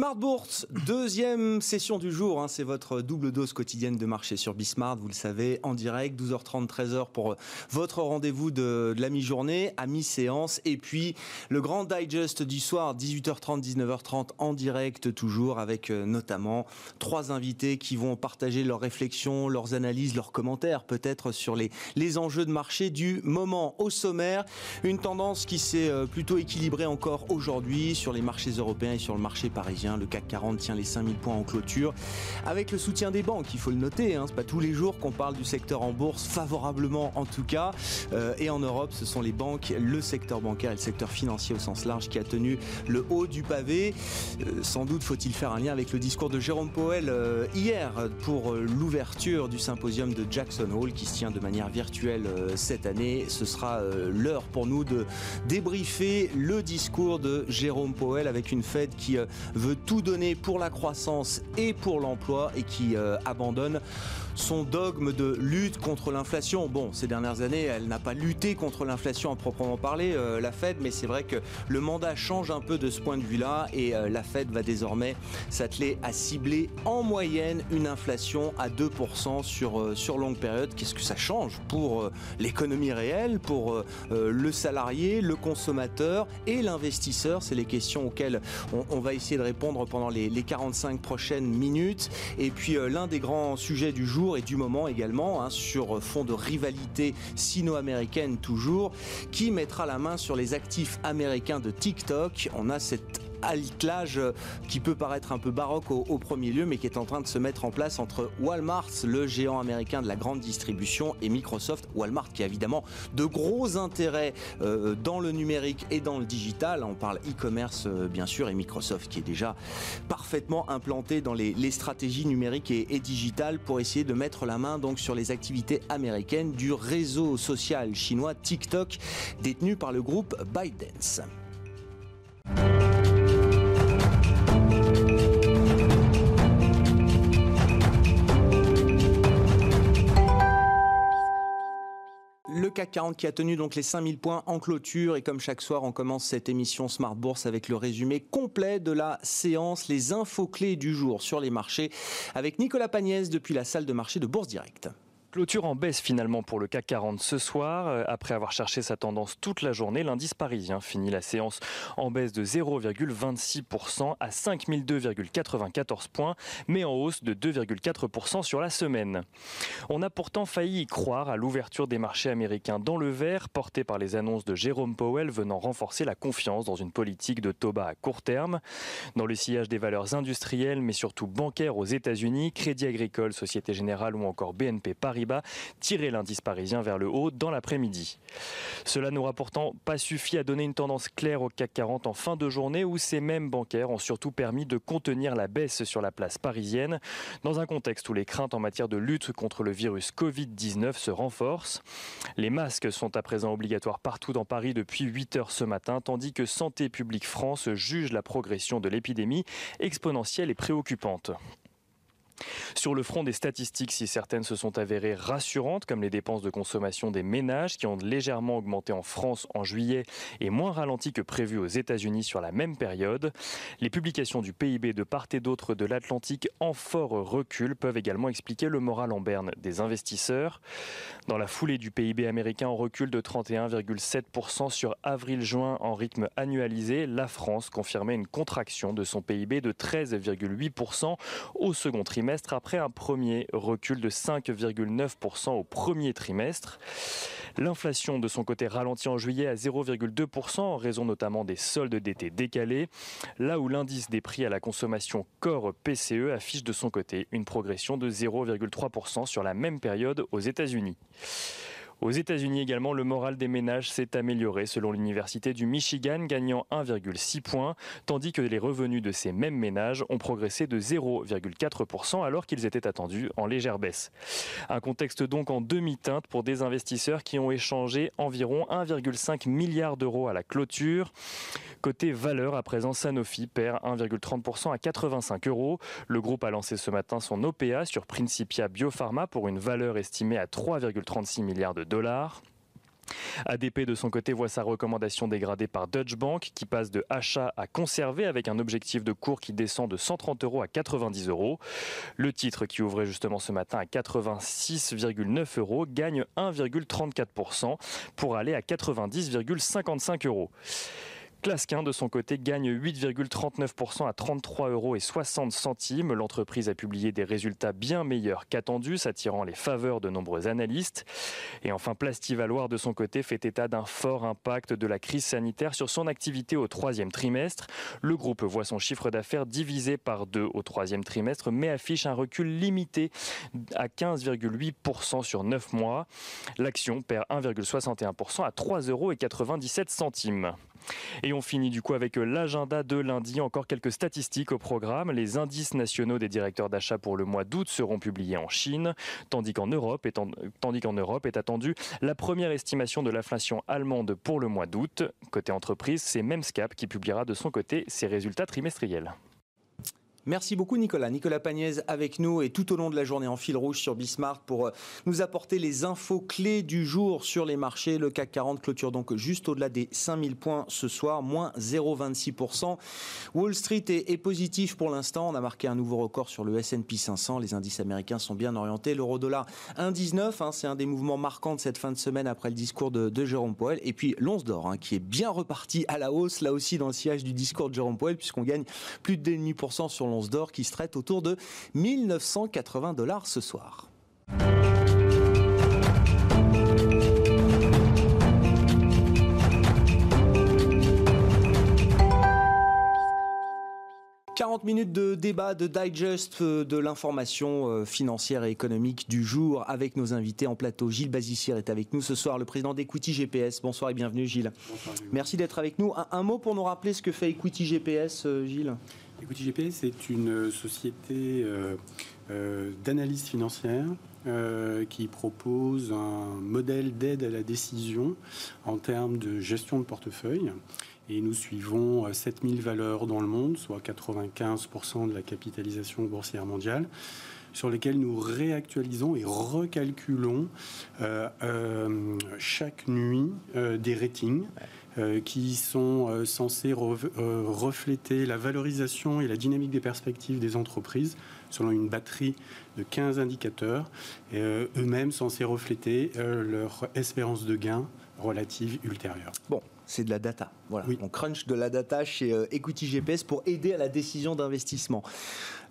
Smart Bourse, deuxième session du jour. Hein, c'est votre double dose quotidienne de marché sur Bismart. Vous le savez, en direct, 12h30, 13h pour votre rendez-vous de, la mi-journée, à mi-séance. Et puis, le grand digest du soir, 18h30, 19h30, en direct toujours, avec euh, notamment trois invités qui vont partager leurs réflexions, leurs analyses, leurs commentaires, peut-être sur les, les enjeux de marché du moment. Au sommaire, une tendance qui s'est euh, plutôt équilibrée encore aujourd'hui sur les marchés européens et sur le marché parisien. Le CAC 40 tient les 5000 points en clôture, avec le soutien des banques, il faut le noter. Hein, c'est pas tous les jours qu'on parle du secteur en bourse, favorablement en tout cas. Euh, et en Europe, ce sont les banques, le secteur bancaire et le secteur financier au sens large qui a tenu le haut du pavé. Euh, sans doute faut-il faire un lien avec le discours de Jérôme Powell euh, hier pour l'ouverture du symposium de Jackson Hole qui se tient de manière virtuelle cette année. Ce sera l'heure pour nous de débriefer le discours de Jérôme Powell avec une Fed qui veut tout donner pour la croissance et pour l'emploi et qui euh, abandonne son dogme de lutte contre l'inflation. Bon, ces dernières années, elle n'a pas lutté contre l'inflation à proprement parler, euh, la Fed, mais c'est vrai que le mandat change un peu de ce point de vue-là et euh, la Fed va désormais s'atteler à cibler en moyenne une inflation à 2% sur, sur longue période. Qu'est-ce que ça change pour l'économie réelle, pour le salarié, le consommateur et l'investisseur? C'est les questions auxquelles on, va essayer de répondre pendant les, 45 prochaines minutes. Et puis euh, l'un des grands sujets du jour et du moment également, hein, sur fond de rivalité sino-américaine toujours, qui mettra la main sur les actifs américains de TikTok. On a cette alliage euh, qui peut paraître un peu baroque au, premier lieu, mais qui est en train de se mettre en place entre Walmart, le géant américain de la grande distribution, et Microsoft. Walmart qui a évidemment de gros intérêts euh, dans le numérique et dans le digital. On parle e-commerce euh, bien sûr, et Microsoft qui est déjà parfaitement implanté dans les, stratégies numériques et, et, digitales pour essayer de mettre la main donc sur les activités américaines du réseau social chinois TikTok, détenu par le groupe ByteDance. Le CAC 40 qui a tenu donc les 5000 points en clôture et comme chaque soir on commence cette émission Smart Bourse avec le résumé complet de la séance, les infos clés du jour sur les marchés avec Nicolas Pagnès depuis la salle de marché de Bourse Directe. Clôture en baisse finalement pour le CAC 40 ce soir. Euh, après avoir cherché sa tendance toute la journée, l'indice parisien finit la séance en baisse de 0,26% à 5002,94 points, mais en hausse de 2,4% sur la semaine. On a pourtant failli y croire à l'ouverture des marchés américains dans le vert, porté par les annonces de Jérôme Powell venant renforcer la confiance dans une politique de taux bas à court terme. Dans le sillage des valeurs industrielles, mais surtout bancaires aux États-Unis, Crédit Agricole, Société Générale ou encore BNP Paris tirer l'indice parisien vers le haut dans l'après-midi. Cela n'aura pourtant pas suffi à donner une tendance claire au CAC 40 en fin de journée où ces mêmes bancaires ont surtout permis de contenir la baisse sur la place parisienne dans un contexte où les craintes en matière de lutte contre le virus Covid-19 se renforcent. Les masques sont à présent obligatoires partout dans Paris depuis 8 heures ce matin tandis que Santé publique France juge la progression de l'épidémie exponentielle et préoccupante. Sur le front des statistiques, si certaines se sont avérées rassurantes, comme les dépenses de consommation des ménages qui ont légèrement augmenté en France en juillet et moins ralenti que prévu aux États-Unis sur la même période, les publications du PIB de part et d'autre de l'Atlantique en fort recul peuvent également expliquer le moral en berne des investisseurs. Dans la foulée du PIB américain en recul de 31,7% sur avril-juin en rythme annualisé, la France confirmait une contraction de son PIB de 13,8% au second trimestre après un premier recul de 5,9% au premier trimestre. L'inflation de son côté ralentit en juillet à 0,2% en raison notamment des soldes d'été décalés, là où l'indice des prix à la consommation Core PCE affiche de son côté une progression de 0,3% sur la même période aux États-Unis. Aux États-Unis également, le moral des ménages s'est amélioré selon l'Université du Michigan, gagnant 1,6 points, tandis que les revenus de ces mêmes ménages ont progressé de 0,4% alors qu'ils étaient attendus en légère baisse. Un contexte donc en demi-teinte pour des investisseurs qui ont échangé environ 1,5 milliard d'euros à la clôture. Côté valeur, à présent, Sanofi perd 1,30% à 85 euros. Le groupe a lancé ce matin son OPA sur Principia Biopharma pour une valeur estimée à 3,36 milliards de dollars. ADP de son côté voit sa recommandation dégradée par Deutsche Bank qui passe de achat à conserver avec un objectif de cours qui descend de 130 euros à 90 euros. Le titre qui ouvrait justement ce matin à 86,9 euros gagne 1,34% pour aller à 90,55 euros. Clasquin, de son côté, gagne 8,39% à 33 euros et 60 centimes. L'entreprise a publié des résultats bien meilleurs qu'attendus, s'attirant les faveurs de nombreux analystes. Et enfin, Plastivaloir, de son côté, fait état d'un fort impact de la crise sanitaire sur son activité au troisième trimestre. Le groupe voit son chiffre d'affaires divisé par deux au troisième trimestre, mais affiche un recul limité à 15,8% sur 9 mois. L'action perd 1,61% à 3,97 euros. Et on finit du coup avec euh, l'agenda de lundi. Encore quelques statistiques au programme. Les indices nationaux des directeurs d'achat pour le mois d'août seront publiés en Chine, tandis qu'en Europe, est tandis qu'en Europe est attendue la première estimation de l'inflation allemande pour le mois d'août. Côté entreprise, c'est Memscap qui publiera de son côté ses résultats trimestriels. Merci beaucoup Nicolas. Nicolas Pagnès avec nous et tout au long de la journée en fil rouge sur Bismarck pour euh, nous apporter les infos clés du jour sur les marchés. Le CAC 40 clôture donc juste au-delà des 5000 points ce soir, moins 0,26%. Wall Street est, positif pour l'instant. On a marqué un nouveau record sur le S&P 500. Les indices américains sont bien orientés. L'euro-dollar 1,19. Hein, c'est un des mouvements marquants de cette fin de semaine après le discours de, Jérôme Powell. Et puis l'once d'or hein, qui est bien reparti à la hausse là aussi dans le sillage du discours de Jérôme Powell puisqu'on gagne plus de 2,5% sur l'once d'or qui se traite autour de 1980 dollars ce soir. 40 minutes de débat, de digest euh, de l'information euh, financière et économique du jour avec nos invités en plateau. Gilles Bazissière est avec nous ce soir, le président d'Equity GPS. Bonsoir et bienvenue Gilles. Bonsoir, Merci d'être avec nous. Un, mot pour nous rappeler ce que fait Equity GPS, euh, Gilles? Equity GPS c'est une société d'analyse financière qui propose un modèle d'aide à la décision en termes de gestion de portefeuille. Et nous suivons 7000 euh, valeurs dans le monde, soit 95% de la capitalisation boursière mondiale sur lesquelles nous réactualisons et recalculons euh, euh, chaque nuit des ratings qui sont censés refléter la valorisation et la dynamique des perspectives des entreprises selon une batterie de 15 indicateurs, eux-mêmes censés refléter leur espérance de gain relative ultérieure. Bon, c'est de la data. Voilà. On crunch de la data chez euh, Equity GPS pour aider à la décision d'investissement.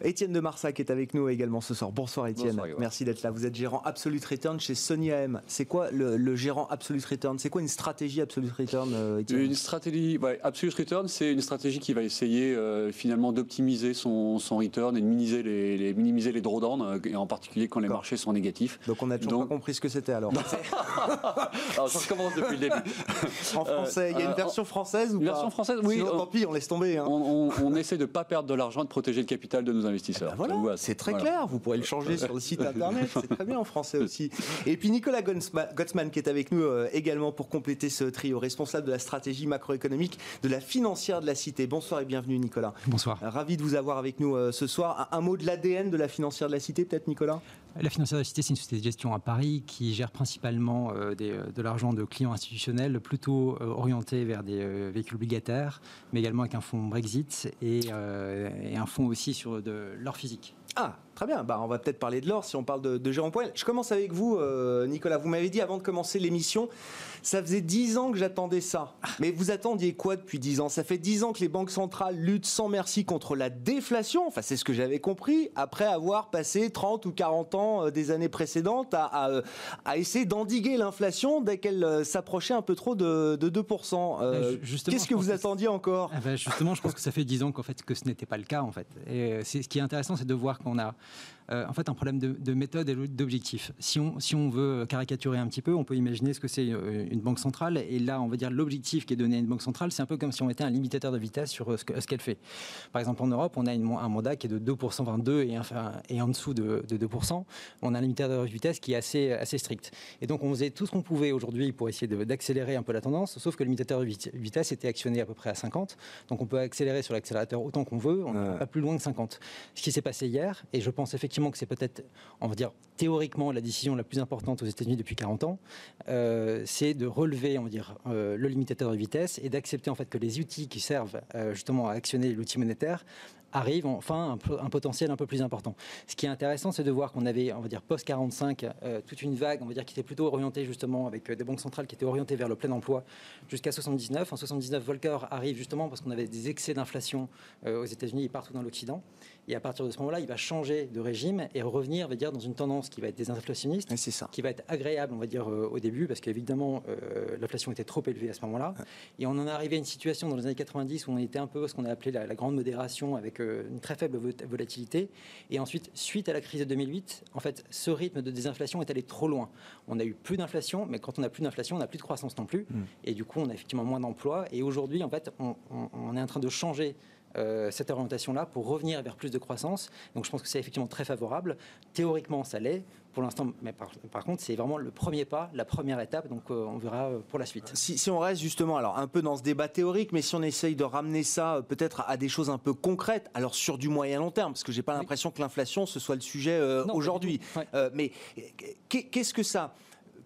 Étienne de Marsac est avec nous également ce soir. Bonsoir Étienne. Merci d'être là. Vous êtes gérant Absolute Return chez Sony AM. C'est quoi le, gérant Absolute Return? C'est quoi une stratégie Absolute Return euh, Une stratégie Absolute Return, c'est une stratégie qui va essayer euh, finalement d'optimiser son, son, return et de minimiser les, les minimiser les drawdowns, et en particulier quand les marchés sont négatifs. Donc on a toujours pas compris ce que c'était alors. alors ça recommence depuis le début. en français, il y a une version française ou Version française, oui. tant pis, on laisse tomber. Hein. On, essaie de ne pas perdre de l'argent, de protéger le capital de nos investisseurs. Eh ben voilà, c'est très clair. Vous pourrez le changer sur le site internet. C'est très bien en français aussi. Et puis Nicolas Gottsman qui est avec nous euh, également pour compléter ce trio, responsable de la stratégie macroéconomique de la financière de la cité. Bonsoir et bienvenue Nicolas. Bonsoir. Ravi de vous avoir avec nous euh, ce soir. Un, mot de l'ADN de la financière de la cité peut-être Nicolas? La financière de la cité, c'est une société de gestion à Paris qui gère principalement euh, de l'argent de clients institutionnels plutôt orientés vers des véhicules obligataires, mais également avec un fonds Brexit et, un fonds aussi sur de l'or physique. Ah, très bien. Bah, on va peut-être parler de l'or si on parle de, de Jérôme. Je commence avec vous, euh, Nicolas. Vous m'avez dit avant de commencer l'émission, ça faisait dix ans que j'attendais ça. Mais vous attendiez quoi depuis dix ans? Ça fait dix ans que les banques centrales luttent sans merci contre la déflation. Enfin, c'est ce que j'avais compris. Après avoir passé 30 ou 40 ans euh, des années précédentes à, euh, essayer d'endiguer l'inflation dès qu'elle s'approchait un peu trop de, 2%. Qu'est-ce que vous attendiez encore? Ah ben, Justement, je pense que ça fait dix ans qu'en fait que ce n'était pas le cas en fait. Et ce qui est intéressant, c'est de voir qu'on a euh, en fait un problème de, méthode et d'objectif. Si on, si on veut caricaturer un petit peu, on peut imaginer ce que c'est euh, une banque centrale. Et là, on va dire l'objectif qui est donné à une banque centrale, c'est un peu comme si on mettait un limitateur de vitesse sur euh, ce qu'elle fait. Par exemple, en Europe, on a une, un mandat qui est de 2%, enfin 2 et, enfin, et en dessous de, 2%. On a un limitateur de vitesse qui est assez, assez strict. Et donc, on faisait tout ce qu'on pouvait aujourd'hui pour essayer d'accélérer un peu la tendance, sauf que le limitateur de vitesse était actionné à peu près à 50. Donc, on peut accélérer sur l'accélérateur autant qu'on veut, on n'est pas plus loin de 50. Ce qui s'est passé hier, et je pense effectivement que c'est peut-être, on va dire, théoriquement la décision la plus importante aux États-Unis depuis 40 ans, c'est de relever, on va dire, le limitateur de vitesse et d'accepter en fait que les outils qui servent justement à actionner l'outil monétaire arrive enfin un, un, potentiel un peu plus important. Ce qui est intéressant, c'est de voir qu'on avait, on va dire, post-45, euh, toute une vague, on va dire, qui était plutôt orientée justement avec euh, des banques centrales qui étaient orientées vers le plein emploi jusqu'à 79. En 79, Volcker arrive justement parce qu'on avait des excès d'inflation euh, aux États-Unis et partout dans l'Occident. Et à partir de ce moment-là, il va changer de régime et revenir, on va dire, dans une tendance qui va être désinflationniste, ça. qui va être agréable, on va dire, au début, parce qu'évidemment, l'inflation était trop élevée à ce moment-là. Et on en est arrivé à une situation dans les années 90 où on était un peu ce qu'on a appelé la, la grande modération avec une très faible volatilité. Et ensuite, suite à la crise de 2008, en fait, ce rythme de désinflation est allé trop loin. On a eu plus d'inflation, mais quand on n'a plus d'inflation, on n'a plus de croissance non plus. Hmm. Et du coup, on a effectivement moins d'emplois. Et aujourd'hui, en fait, on, est en train de changer euh, cette orientation-là pour revenir vers plus de croissance. Donc je pense que c'est effectivement très favorable. Théoriquement, ça l'est pour l'instant, mais par, contre, c'est vraiment le premier pas, la première étape, donc euh, on verra euh, pour la suite. Si, on reste justement, alors un peu dans ce débat théorique, mais si on essaye de ramener ça euh, peut-être à des choses un peu concrètes, alors sur du moyen long terme, parce que j'ai pas l'impression que l'inflation ce soit le sujet aujourd'hui. mais qu'est-ce que ça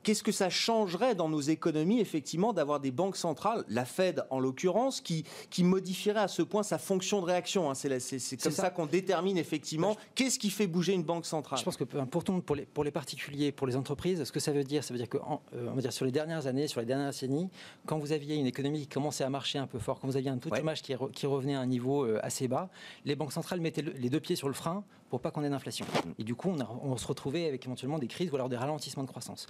Qu'est-ce que ça changerait dans nos économies, effectivement, d'avoir des banques centrales, la Fed en l'occurrence, qui, qui modifierait à ce point sa fonction de réaction hein? C'est comme ça, qu'on détermine effectivement qu'est-ce qui fait bouger une banque centrale? Je pense que pour, pour, les, pour les particuliers, pour les entreprises, ce que ça veut dire, ça veut dire que euh, on va dire sur les dernières années, sur les dernières décennies, quand vous aviez une économie qui commençait à marcher un peu fort, quand vous aviez un taux de chômage qui, qui, revenait à un niveau euh, assez bas, les banques centrales mettaient les deux pieds sur le frein pour pas qu'on ait d'inflation. Et du coup, on, on se retrouvait avec éventuellement des crises ou alors des ralentissements de croissance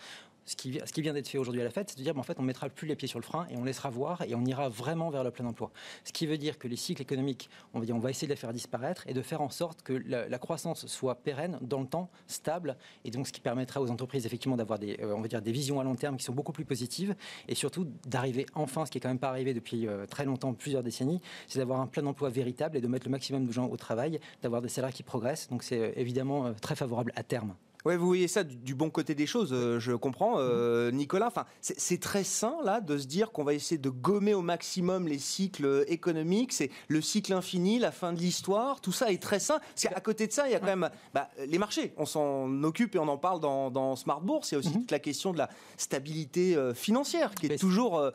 ce qui, ce qui vient d'être fait aujourd'hui à la fête, c'est de dire, en fait, on mettra plus les pieds sur le frein et on laissera voir et on ira vraiment vers le plein emploi. Ce qui veut dire que les cycles économiques, on va dire, on va essayer de les faire disparaître et de faire en sorte que la, croissance soit pérenne dans le temps, stable, et donc ce qui permettra aux entreprises effectivement d'avoir des, euh, on va dire, des visions à long terme qui sont beaucoup plus positives et surtout d'arriver enfin, ce qui est quand même pas arrivé depuis euh, très longtemps, plusieurs décennies, c'est d'avoir un plein emploi véritable et de mettre le maximum de gens au travail, d'avoir des salaires qui progressent. Donc c'est euh, évidemment très favorable à terme. Ouais, vous voyez ça du, bon côté des choses, euh, je comprends, euh, mhm. Nicolas. Enfin, c'est très sain là de se dire qu'on va essayer de gommer au maximum les cycles économiques. C'est le cycle infini, la fin de l'histoire. Tout ça est très sain. Parce qu'à côté de ça, il y a quand même bah, les marchés. On s'en occupe et on en parle dans, Smart Bourse. Il y a aussi mhm. toute la question de la stabilité euh, financière qui est toujours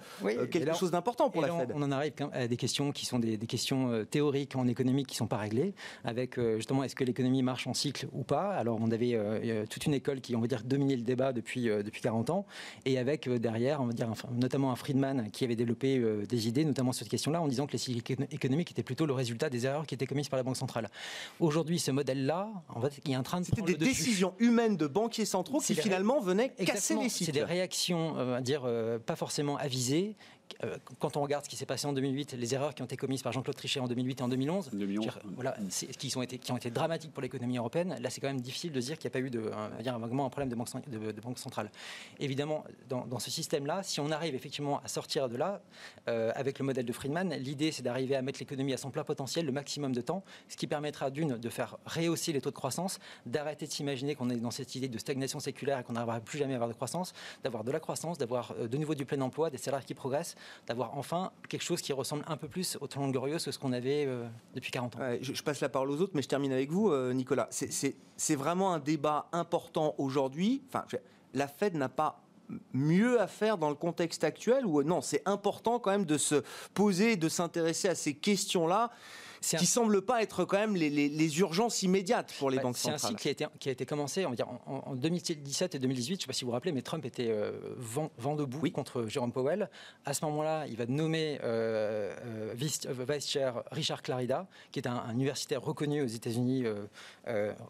quelque chose d'important pour la Fed. On en arrive à des questions qui sont des, des questions théoriques en économie qui sont pas réglées. Avec justement, est-ce que l'économie marche en cycle ou pas? Alors, on avait euh, toute une école qui, on va dire, dominait le débat depuis, euh, depuis 40 ans, et avec euh, derrière, on va dire, notamment un Friedman qui avait développé des idées, notamment sur cette question-là, en disant que les cycles économiques étaient plutôt le résultat des erreurs qui étaient commises par la Banque centrale. Aujourd'hui, ce modèle-là, en fait, il est en train de C'était des décisions humaines de banquiers centraux qui finalement venaient casser les cycles. C'est des réactions, on va dire, pas forcément avisées, quand on regarde ce qui s'est passé en 2008, les erreurs qui ont été commises par Jean-Claude Trichet en 2008 et en 2011, voilà, qui, sont été, qui ont été dramatiques pour l'économie européenne, là c'est quand même difficile de dire qu'il n'y a pas eu de, un, dire, un problème de banque, de, banque, centrale. Évidemment, dans, ce système-là, si on arrive effectivement à sortir de là, euh, avec le modèle de Friedman, l'idée c'est d'arriver à mettre l'économie à son plein potentiel le maximum de temps, ce qui permettra d'une de faire rehausser les taux de croissance, d'arrêter de s'imaginer qu'on est dans cette idée de stagnation séculaire et qu'on n'arrivera plus jamais à avoir de croissance, d'avoir de la croissance, d'avoir euh, de nouveau du plein emploi, des salaires qui progressent, d'avoir enfin quelque chose qui ressemble un peu plus au Talon Glorieux que ce qu'on avait euh, depuis 40 ans. je, passe la parole aux autres, mais je termine avec vous, euh, Nicolas. C'est vraiment un débat important aujourd'hui. Enfin, la Fed n'a pas mieux à faire dans le contexte actuel ou non C'est important quand même de se poser, de s'intéresser à ces questions-là qui ne semble pas être quand même les, urgences immédiates pour les bah, banques centrales. C'est un cycle qui a été, qui a été commencé en, 2017 et 2018. Je ne sais pas si vous vous rappelez, mais Trump était euh, vent, debout contre Jérôme Powell. À ce moment-là, il va nommer euh, euh, vice-chair Richard Clarida, qui est un, universitaire reconnu aux États-Unis,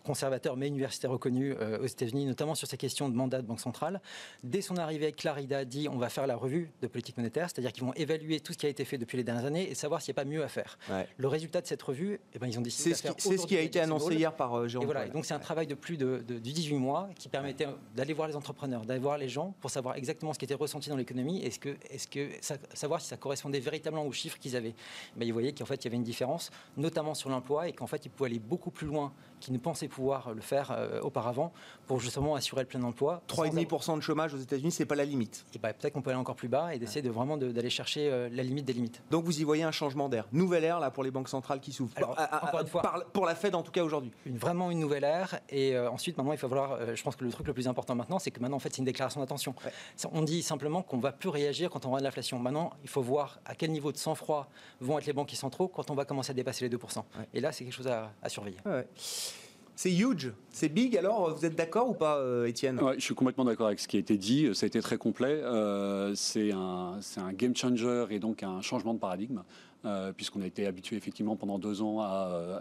conservateur, mais universitaire reconnu aux États-Unis, notamment sur ces questions de mandat de banque centrale. Dès son arrivée, Clarida dit on va faire la revue de politique monétaire, c'est-à-dire qu'ils vont évaluer tout ce qui a été fait depuis les dernières années et savoir s'il n'y a pas mieux à faire. Le résultat de cette revue, eh ben, ils ont décidé C'est ce, ce, qui a été annoncé hier par euh, Jérôme. Et voilà, donc c'est un travail de plus de, 18 mois qui permettait d'aller voir les entrepreneurs, d'aller voir les gens pour savoir exactement ce qui était ressenti dans l'économie et ce que, est-ce que savoir si ça correspondait véritablement aux chiffres qu'ils avaient. Ben, ils voyaient qu'en fait il y avait une différence, notamment sur l'emploi, et qu'en fait ils pouvaient aller beaucoup plus loin qu'ils ne pensaient pouvoir le faire euh, auparavant pour justement assurer le plein emploi. 3,5% de chômage aux États-Unis, c'est pas la limite. Et ben, peut-être qu'on peut aller encore plus bas et d'essayer de vraiment d'aller chercher euh, la limite des limites. Donc vous y voyez un changement d'air, nouvelle ère là pour les banques centrales centrale qui s'ouvre. Alors, À- à- encore une fois- par- pour la Fed en tout cas aujourd'hui. une, vraiment une nouvelle ère. Et euh, ensuite, maintenant, il faut falloir. euh, je pense que le truc le plus important maintenant, c'est que maintenant, en fait, c'est une déclaration d'intention. Ça, On dit simplement qu'on va plus réagir quand on aura de l'inflation. Maintenant, il faut voir à quel niveau de sang-froid vont être les banquiers centraux quand on va commencer à dépasser les 2%. Et là, c'est quelque chose à, à surveiller. C'est huge, c'est big. Alors, vous êtes d'accord ou pas, euh, Étienne? Ouais, je suis complètement d'accord avec ce qui a été dit. Ça a été très complet. Euh, c'est un game changer et donc un changement de paradigme. Euh, puisqu'on a été habitué effectivement pendant deux ans à euh,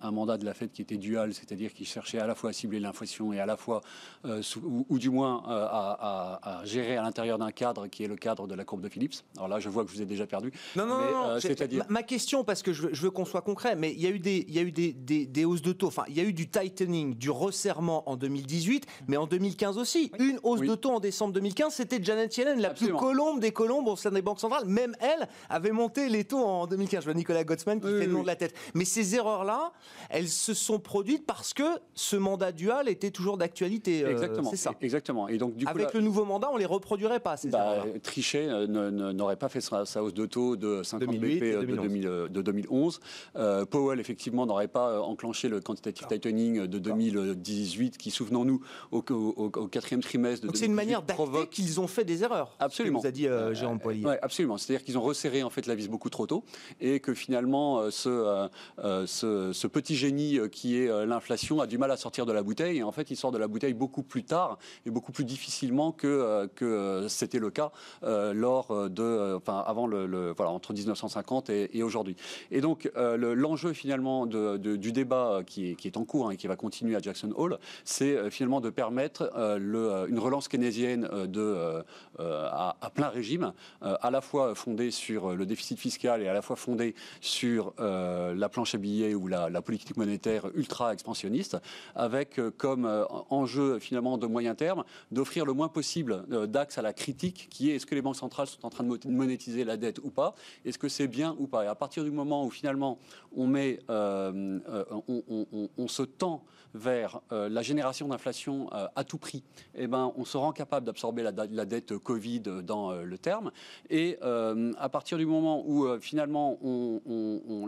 un, mandat de la Fed qui était dual, c'est-à-dire qui cherchait à la fois à cibler l'inflation et à la fois, euh, sous- ou, ou du moins euh, à, gérer à l'intérieur d'un cadre qui est le cadre de la courbe de Phillips. Alors là, je vois que je vous ai déjà perdu. Non, non, Mais, non, non, j'ai- c'est-à-dire- ma, ma question, parce que je veux, je veux qu'on soit concret, mais il y a eu, des, il y a eu des, des- des hausses de taux. Enfin, il y a eu du tightening, du resserrement en 2018, mais en 2015 aussi. Une hausse Oui. de taux en décembre 2015, c'était Janet Yellen, la Absolument. plus colombe des colombes au sein des banques centrales. Même elle avait monté les taux en 2015. Je vois Nicolas Gottsman qui Oui, fait oui, le nom oui. de la tête. Mais ces erreurs-là, elles se sont produites parce que ce mandat dual était toujours d'actualité. euh, Exactement. C'est ça. Exactement. Et donc du coup, Avec là- le nouveau mandat, on les reproduirait pas, ces Bah, erreurs-là. Trichet euh, n'aurait pas fait sa, sa hausse de taux de 50 2008 BP et de, 2011. 2000, euh, de 2011. Euh, Powell, effectivement, n'aurait pas enclenché le quantitative tightening de 2018, qui, souvenons-nous, au, au- au- au quatrième trimestre de Donc c'est une 2018, manière d'acter provoque qu'ils ont fait des erreurs. ce que Absolument. nous a dit euh, Jérôme Poilier. Ouais, absolument. C'est-à-dire qu'ils ont resserré en fait la vis beaucoup trop tôt et que finalement euh, ce, euh, euh, ce, ce petit génie qui est l'inflation a du mal à sortir de la bouteille et en fait il sort de la bouteille beaucoup plus tard et beaucoup plus difficilement que, que c'était le cas lors de, enfin avant le, voilà entre 1950 et, aujourd'hui. Et donc le- l'enjeu finalement de- du débat qui est, en cours hein, et qui va continuer à Jackson Hole, c'est finalement de permettre le, une relance keynésienne de à, plein régime, à la fois fondée sur le déficit fiscal et à la fois fondée sur euh, la planche à billets ou la, politique monétaire ultra expansionniste, avec euh, comme euh, enjeu finalement de moyen terme d'offrir le moins possible d'axe à la critique, qui est est-ce que les banques centrales sont en train de mo- monétiser la dette ou pas, est-ce que c'est bien ou pas? Et à partir du moment où finalement on met, on se tend vers euh, la génération d'inflation euh, à tout prix, eh ben, on se rend capable d'absorber la, dette Covid dans euh, le terme. Et euh, à partir du moment où euh, finalement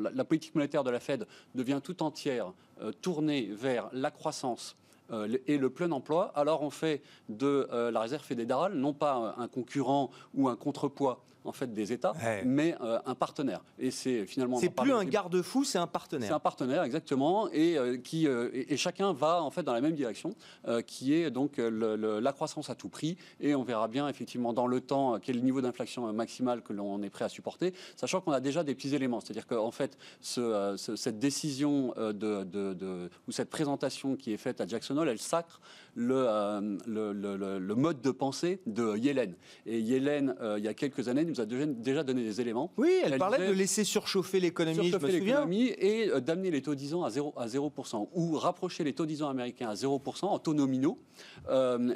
la, la politique monétaire de la Fed devient tout entière euh, tournée vers la croissance euh, et le plein emploi, alors on fait de euh, la réserve fédérale non pas un concurrent ou un contrepoids en fait des États, Ouais. mais euh, un partenaire. Et c'est finalement C'est plus un garde-fou, c'est un C'est partenaire. un partenaire, exactement, et, euh, qui, euh, et, et chacun va en fait dans la même direction, qui est donc le- le- la croissance à tout prix. Et on verra bien effectivement dans le temps quel niveau d'inflation euh, maximal que l'on est prêt à supporter, sachant qu'on a déjà des petits éléments. C'est-à-dire qu'en fait, ce, ce- cette décision de, de- de- ou cette présentation qui est faite à Jackson Hole, elle sacre le, euh, le, le- le- le mode de pensée de Yellen. Et Yellen, euh, il y a quelques années, nous a déjà, donné des éléments Oui, elle, Elle parlait disait- de laisser surchauffer l'économie, je surchauffer me souviens. l'économie et euh, d'amener les taux 10 ans à 0, à 0% ou rapprocher les taux 10 ans américains à 0% en taux nominaux,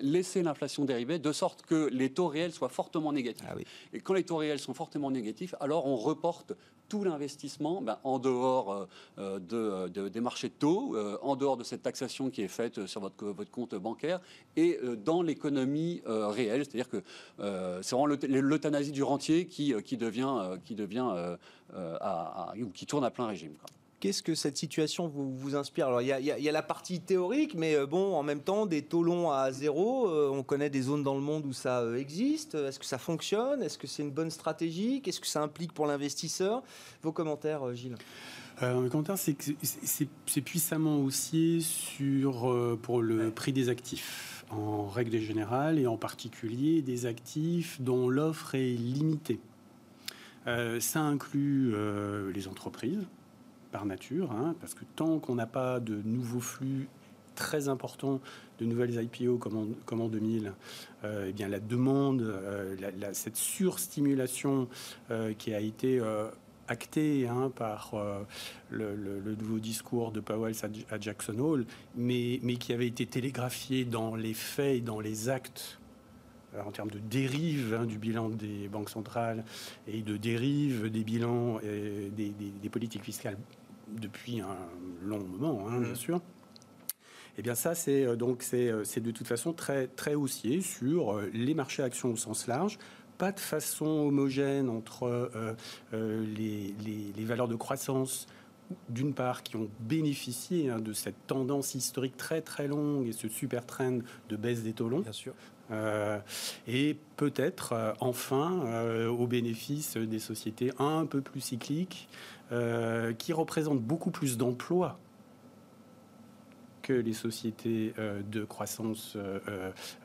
laisser l'inflation dériver de sorte que les taux réels soient fortement négatifs. Ah oui. Et quand les taux réels sont fortement négatifs, alors on reporte tout l'investissement ben, en dehors de, de- des marchés de taux, en dehors de cette taxation qui est faite sur votre, votre compte bancaire et euh, dans l'économie euh, réelle. C'est-à-dire que euh, c'est vraiment l'euth- l'euthanasie du rentier qui, qui devient, qui, devient ou qui tourne à plein régime. Qu'est-ce que cette situation vous, vous inspire? Alors, il y, a- la partie théorique, mais bon, en même temps, des taux longs à zéro, on connaît des zones dans le monde où ça existe. Est-ce que ça fonctionne? Est-ce que c'est une bonne stratégie? Qu'est-ce que ça implique pour l'investisseur? Vos commentaires, Gilles Euh, le commentaire, c'est puissamment haussier sur, euh, pour le prix des actifs, en règle générale, et en particulier des actifs dont l'offre est limitée. Euh, ça inclut les entreprises, par nature, hein, parce que tant qu'on n'a pas de nouveaux flux très importants de nouvelles IPO comme en, comme en 2000, euh, eh bien la demande, euh, la- la- cette surstimulation euh, qui a été actée hein, par euh, le, le- le nouveau discours de Powell à, à Jackson Hole, mais, mais qui avait été télégraphié dans les faits et dans les actes euh, en termes de dérive hein, du bilan des banques centrales et de dérive des bilans et des, des- des politiques fiscales depuis un long moment, hein, bien sûr. Eh bien, ça, c'est euh, donc c'est de toute façon très très haussier sur les marchés actions au sens large, pas de façon homogène entre les, les, valeurs de croissance d'une part, qui ont bénéficié hein, de cette tendance historique très très longue et ce super trend de baisse des taux longs. Bien sûr. Euh, et peut-être euh, enfin euh, au bénéfice des sociétés un peu plus cycliques qui représentent beaucoup plus d'emplois que les sociétés euh, de croissance euh,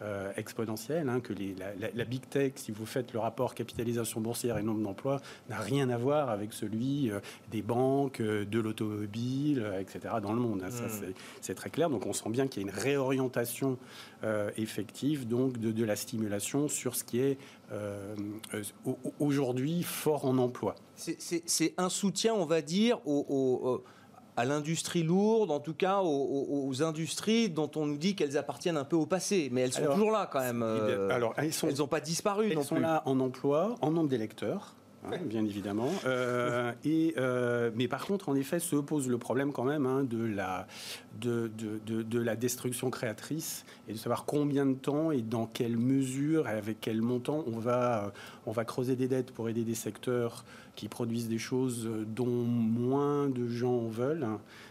euh, exponentielle, hein, que les, la, big tech, si vous faites le rapport capitalisation boursière et nombre d'emplois, n'a rien à voir avec celui des banques, de l'automobile, etc. dans le monde. Hein. Ça, hmm. c'est très clair. Donc, on sent bien qu'il y a une réorientation effective donc de, la stimulation sur ce qui est aujourd'hui fort en emploi. C'est un soutien, on va dire, au à l'industrie lourde, en tout cas aux, industries dont on nous dit qu'elles appartiennent un peu au passé, mais elles sont toujours là quand même. Euh, alors, elles n'ont pas disparu. Elles sont là en emploi, en nombre d'électeurs. Hein, bien évidemment. Euh, euh, mais par contre, en effet, se pose le problème quand même hein, de, la, de, de, de, la destruction créatrice et de savoir combien de temps et dans quelle mesure et avec quel montant on va, va creuser des dettes pour aider des secteurs qui produisent des choses dont moins de gens veulent, hein, euh,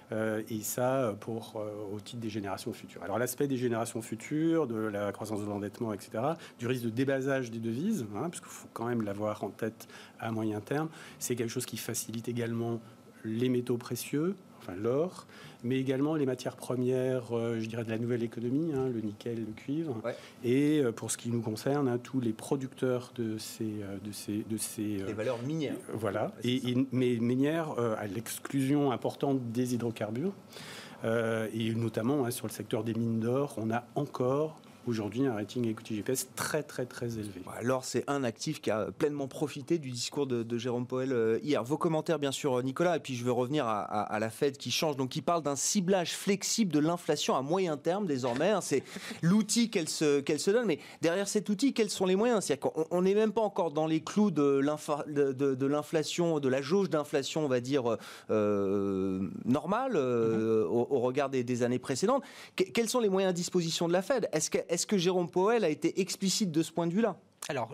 et ça pour, euh, au titre des générations futures. Alors l'aspect des générations futures, de la croissance de l'endettement, etc., du risque de débasage des devises, hein, parce qu'il faut quand même l'avoir en tête à moyen terme, c'est quelque chose qui facilite également les métaux précieux, enfin l'or, mais également les matières premières, euh, je dirais, de la nouvelle économie, hein, le nickel, le cuivre, et euh, pour ce qui nous concerne, hein, tous les producteurs de ces... Euh, de ces, de ces les valeurs minières. voilà, et, mais minières à l'exclusion importante des hydrocarbures, et notamment hein, sur le secteur des mines d'or, on a encore aujourd'hui un rating equity GPS très très très élevé. Alors c'est un actif qui a pleinement profité du discours de, Jérôme Poel euh, hier. Vos commentaires bien sûr Nicolas et puis je vais revenir à, la Fed qui change donc qui parle d'un ciblage flexible de l'inflation à moyen terme désormais. Hein. c'est l'outil qu'elle se, qu'elle se donne mais derrière cet outil quels sont les moyens? C'est-à-dire qu'on n'est même pas encore dans les clous de, l'inflation, de la jauge d'inflation on va dire euh, normale euh, mm-hmm. au, regard des, années précédentes. quels sont les moyens à disposition de la Fed? Est-ce est-ce que Jérôme Powell a été explicite de ce point de vue-là? Alors,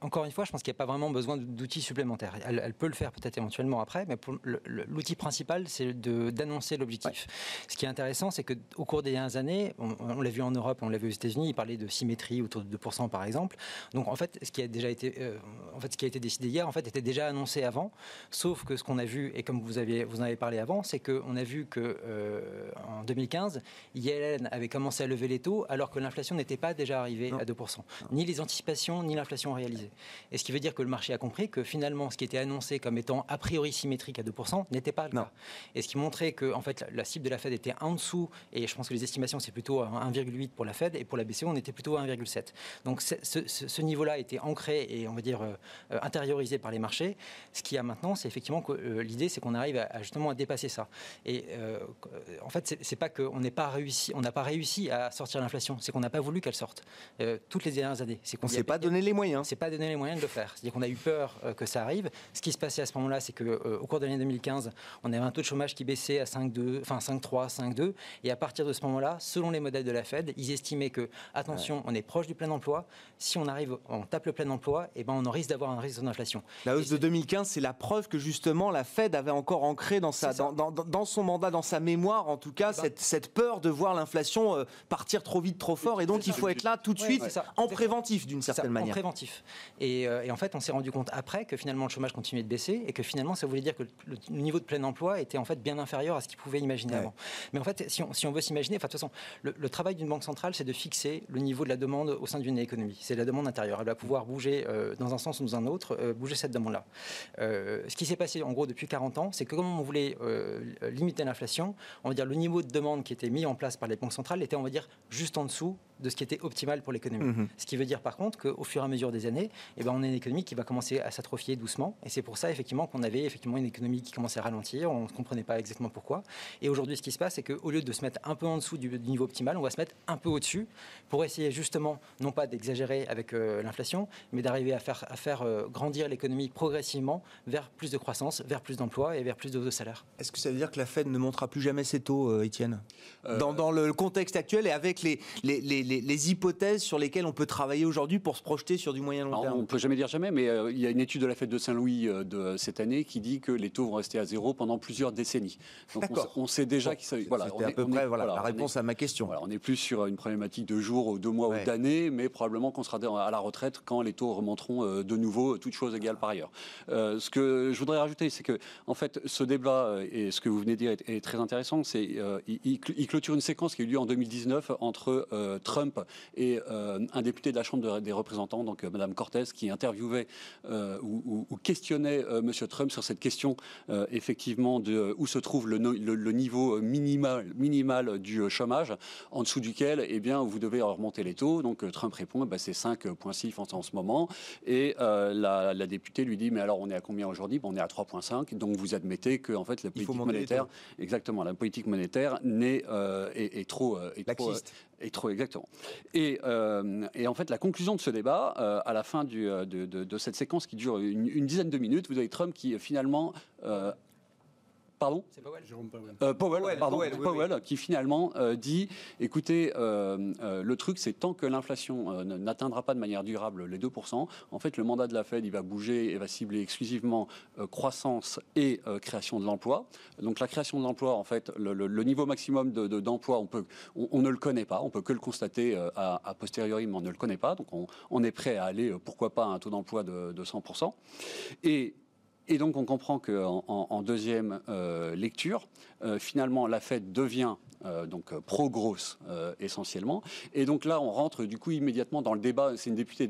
encore une fois, je pense qu'il n'y a pas vraiment besoin d'outils supplémentaires. Elle, peut le faire peut-être éventuellement après, mais l'outil principal, c'est d'annoncer l'objectif. Ce qui est intéressant, c'est qu'au cours des dernières années, on, l'a vu en Europe, on l'a vu aux États-Unis, il parlait de symétrie autour de 2% par exemple. Donc, en fait, ce qui a déjà été, euh, en fait, ce qui a été décidé hier, en fait, était déjà annoncé avant. Sauf que ce qu'on a vu, et comme vous, aviez, vous en avez parlé avant, c'est qu'on a vu que euh, en 2015, Yellen avait commencé à lever les taux alors que l'inflation n'était pas déjà arrivée à 2%. Ni les anticipations, ni l'inflation réalisée. Et ce qui veut dire que le marché a compris que finalement, ce qui était annoncé comme étant a priori symétrique à 2% n'était pas le cas. Et ce qui montrait que en fait, la cible de la Fed était en dessous, et je pense que les estimations, c'est plutôt 1,8 pour la Fed, et pour la BCE, on était plutôt à 1,7. Donc ce, niveau-là était ancré et on va dire euh, intériorisé par les marchés. Ce qu'il y a maintenant, c'est effectivement que euh, l'idée, c'est qu'on arrive à, justement à dépasser ça. Et euh, en fait, c'est pas qu'on n'a pas réussi, on n'a pas réussi à sortir l'inflation, c'est qu'on n'a pas voulu qu'elle sorte toutes les dernières années. C'est qu'on s'est pas donné les moyens. C'est pas donné les moyens de le faire. C'est-à-dire qu'on a eu peur euh, que ça arrive. Ce qui se passait à ce moment-là, c'est qu'au euh, au cours de l'année 2015, on avait un taux de chômage qui baissait à 5,2, enfin 5,3, 5,2. Et à partir de ce moment-là, selon les modèles de la Fed, ils estimaient que, attention, on est proche du plein emploi. Si on arrive, on tape le plein emploi, et eh ben on en risque d'avoir un risque d'inflation. La hausse de 2015, c'est la preuve que justement la Fed avait encore ancré dans, sa, dans, dans, son mandat, dans sa mémoire, en tout cas, ben cette, cette, peur de voir l'inflation euh, partir trop vite, trop fort. Et donc, il faut être là tout de suite en préventif d'une certaine manière. En préventif. Euh, et, en fait, on s'est rendu compte après que finalement le chômage continuait de baisser et que finalement ça voulait dire que le, niveau de plein emploi était en fait bien inférieur à ce qu'il pouvait imaginer avant. Mais en fait, si on, si on veut s'imaginer, enfin, de toute façon, le, travail d'une banque centrale, c'est de fixer le niveau de la demande au sein d'une économie. C'est la demande intérieure. Elle va pouvoir bouger euh, dans un sens ou dans un autre, euh, bouger cette demande-là. ce qui s'est passé en gros depuis 40 ans, c'est que comme on voulait limiter l'inflation, on va dire le niveau de demande qui était mis en place par les banques centrales était, on va dire, juste en dessous de ce qui était optimal pour l'économie. Mhm. Ce qui veut dire par contre qu'au fur et à mesure des années, eh ben, on a une économie qui va commencer à s'atrophier doucement. Et c'est pour ça effectivement qu'on avait effectivement une économie qui commençait à ralentir. On ne comprenait pas exactement pourquoi. Et aujourd'hui, ce qui se passe, c'est qu'au lieu de se mettre un peu en dessous du, niveau optimal, on va se mettre un peu au-dessus pour essayer justement, non pas d'exagérer avec euh, l'inflation, mais d'arriver à faire, à faire euh, grandir l'économie progressivement vers plus de croissance, vers plus d'emplois et vers plus de, salaires. Est-ce que ça veut dire que la Fed ne montera plus jamais ses taux, euh, Étienne? Dans, dans, le contexte actuel et avec les, les les, hypothèses sur lesquelles on peut travailler aujourd'hui pour se projeter sur du moyen long terme On ne peut jamais dire jamais, mais il y a une étude de la Fête de Saint-Louis de cette année qui dit que les taux vont rester à zéro pendant plusieurs décennies. Donc on, sait déjà qu'il s'agit. Voilà, à peu près voilà, la réponse à ma question. Voilà, on est plus sur une problématique de jours, ou deux mois ou d'années, mais probablement qu'on sera à la retraite quand les taux remonteront de nouveau, toutes choses égales par ailleurs. ce que je voudrais rajouter, c'est que en fait, ce débat et ce que vous venez de dire est, très intéressant. C'est il, clôture une séquence qui a eu lieu en 2019 entre Trump et un député de la Chambre des représentants, donc Madame Cortez, qui interviewait ou, ou, questionnait Monsieur Trump sur cette question effectivement de où se trouve le, le, niveau minimal, minimal du chômage, en dessous duquel eh bien, vous devez remonter les taux. Donc Trump répond bah, c'est 5,6 en, en ce moment. Et la, la, députée lui dit mais alors on est à combien aujourd'hui? Bon, On est à 3,5. Donc vous admettez que en fait la politique monétaire, exactement, la politique monétaire n'est euh, est, trop, euh, est trop, est trop exactement. Et, euh, et, en fait, la conclusion de ce débat, à la fin du, de, cette séquence qui dure une, dizaine de minutes, vous avez Trump qui finalement Pardon C'est Powell. Jérôme Powell. Euh, Powell, pardon, Powell, qui finalement euh, dit écoutez, euh, le truc, c'est tant que l'inflation n'atteindra pas de manière durable les 2%, en fait, le mandat de la Fed, il va bouger et va cibler exclusivement croissance et création de l'emploi. Donc, la création de l'emploi, en fait, le, niveau maximum d'emploi, de, on, peut, on, ne le connaît pas. On peut que le constater à, posteriori, mais on ne le connaît pas. Donc, on, est prêt à aller, pourquoi pas, à un taux d'emploi de, de 100%. Et et donc on comprend qu'en en, deuxième euh, lecture, euh, finalement la Fed devient euh, donc euh, pro-grosse euh, essentiellement. Et donc là, on rentre du coup immédiatement dans le débat. C'est une députée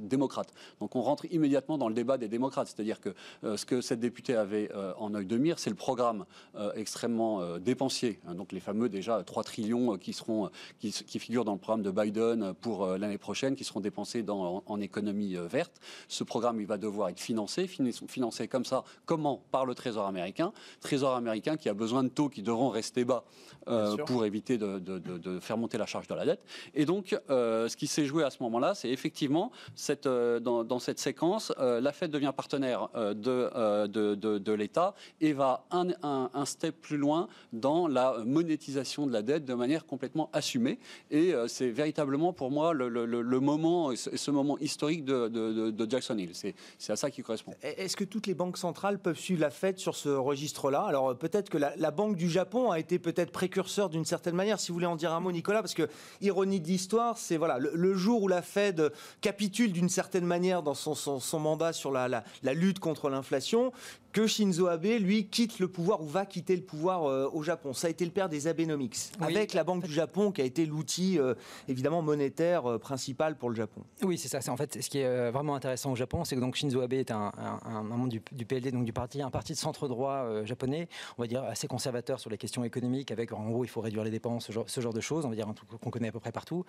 démocrate. Donc on rentre immédiatement dans le débat des démocrates. C'est-à-dire que ce que cette députée avait en œil de mire, c'est le programme extrêmement dépensier. Hein. donc les fameux déjà 3 trillions qui seront qui, figurent dans le programme de Biden pour l'année prochaine, qui seront dépensés dans, en, économie verte. Ce programme, il va devoir être financé, financé comme ça. Comment? Par le Trésor américain. Trésor américain qui a besoin de taux qui devront rester bas euh, pour éviter de, faire monter la charge de la dette. Et donc, euh, ce qui s'est joué à ce moment-là, c'est effectivement cette, euh, dans, cette séquence, la Fed devient partenaire de, de, l'État et va un, un, step plus loin dans la monétisation de la dette de manière complètement assumée. Et c'est véritablement pour moi le, le, moment, ce moment historique de, Jackson Hill. C'est à ça qui correspond. Est-ce que toutes les banques centrales peuvent suivre la Fed sur ce registre-là? Alors peut-être que la, la, Banque du Japon a été peut-être précurseur d'une certaine manière. Si vous voulez en dire un mot, Nicolas, parce que ironie de l'histoire, c'est le, jour où la Fed capitule d'une certaine manière dans son, mandat sur la lutte contre l'inflation, que Shinzo Abe, lui, quitte le pouvoir ou va quitter le pouvoir euh, au Japon. Ça a été le père des Abenomics, avec la Banque du Japon qui a été l'outil euh, évidemment monétaire euh, principal pour le Japon. Oui, c'est ça. C'est en fait ce qui est vraiment intéressant au Japon, c'est que donc Shinzo Abe est un, membre du, PLD, donc du parti, un parti de centre droit japonais, on va dire assez conservateur sur les questions économiques, avec en gros il faut réduire les dépenses, ce genre, ce genre de choses, on va dire un truc qu'on connaît à peu près partout.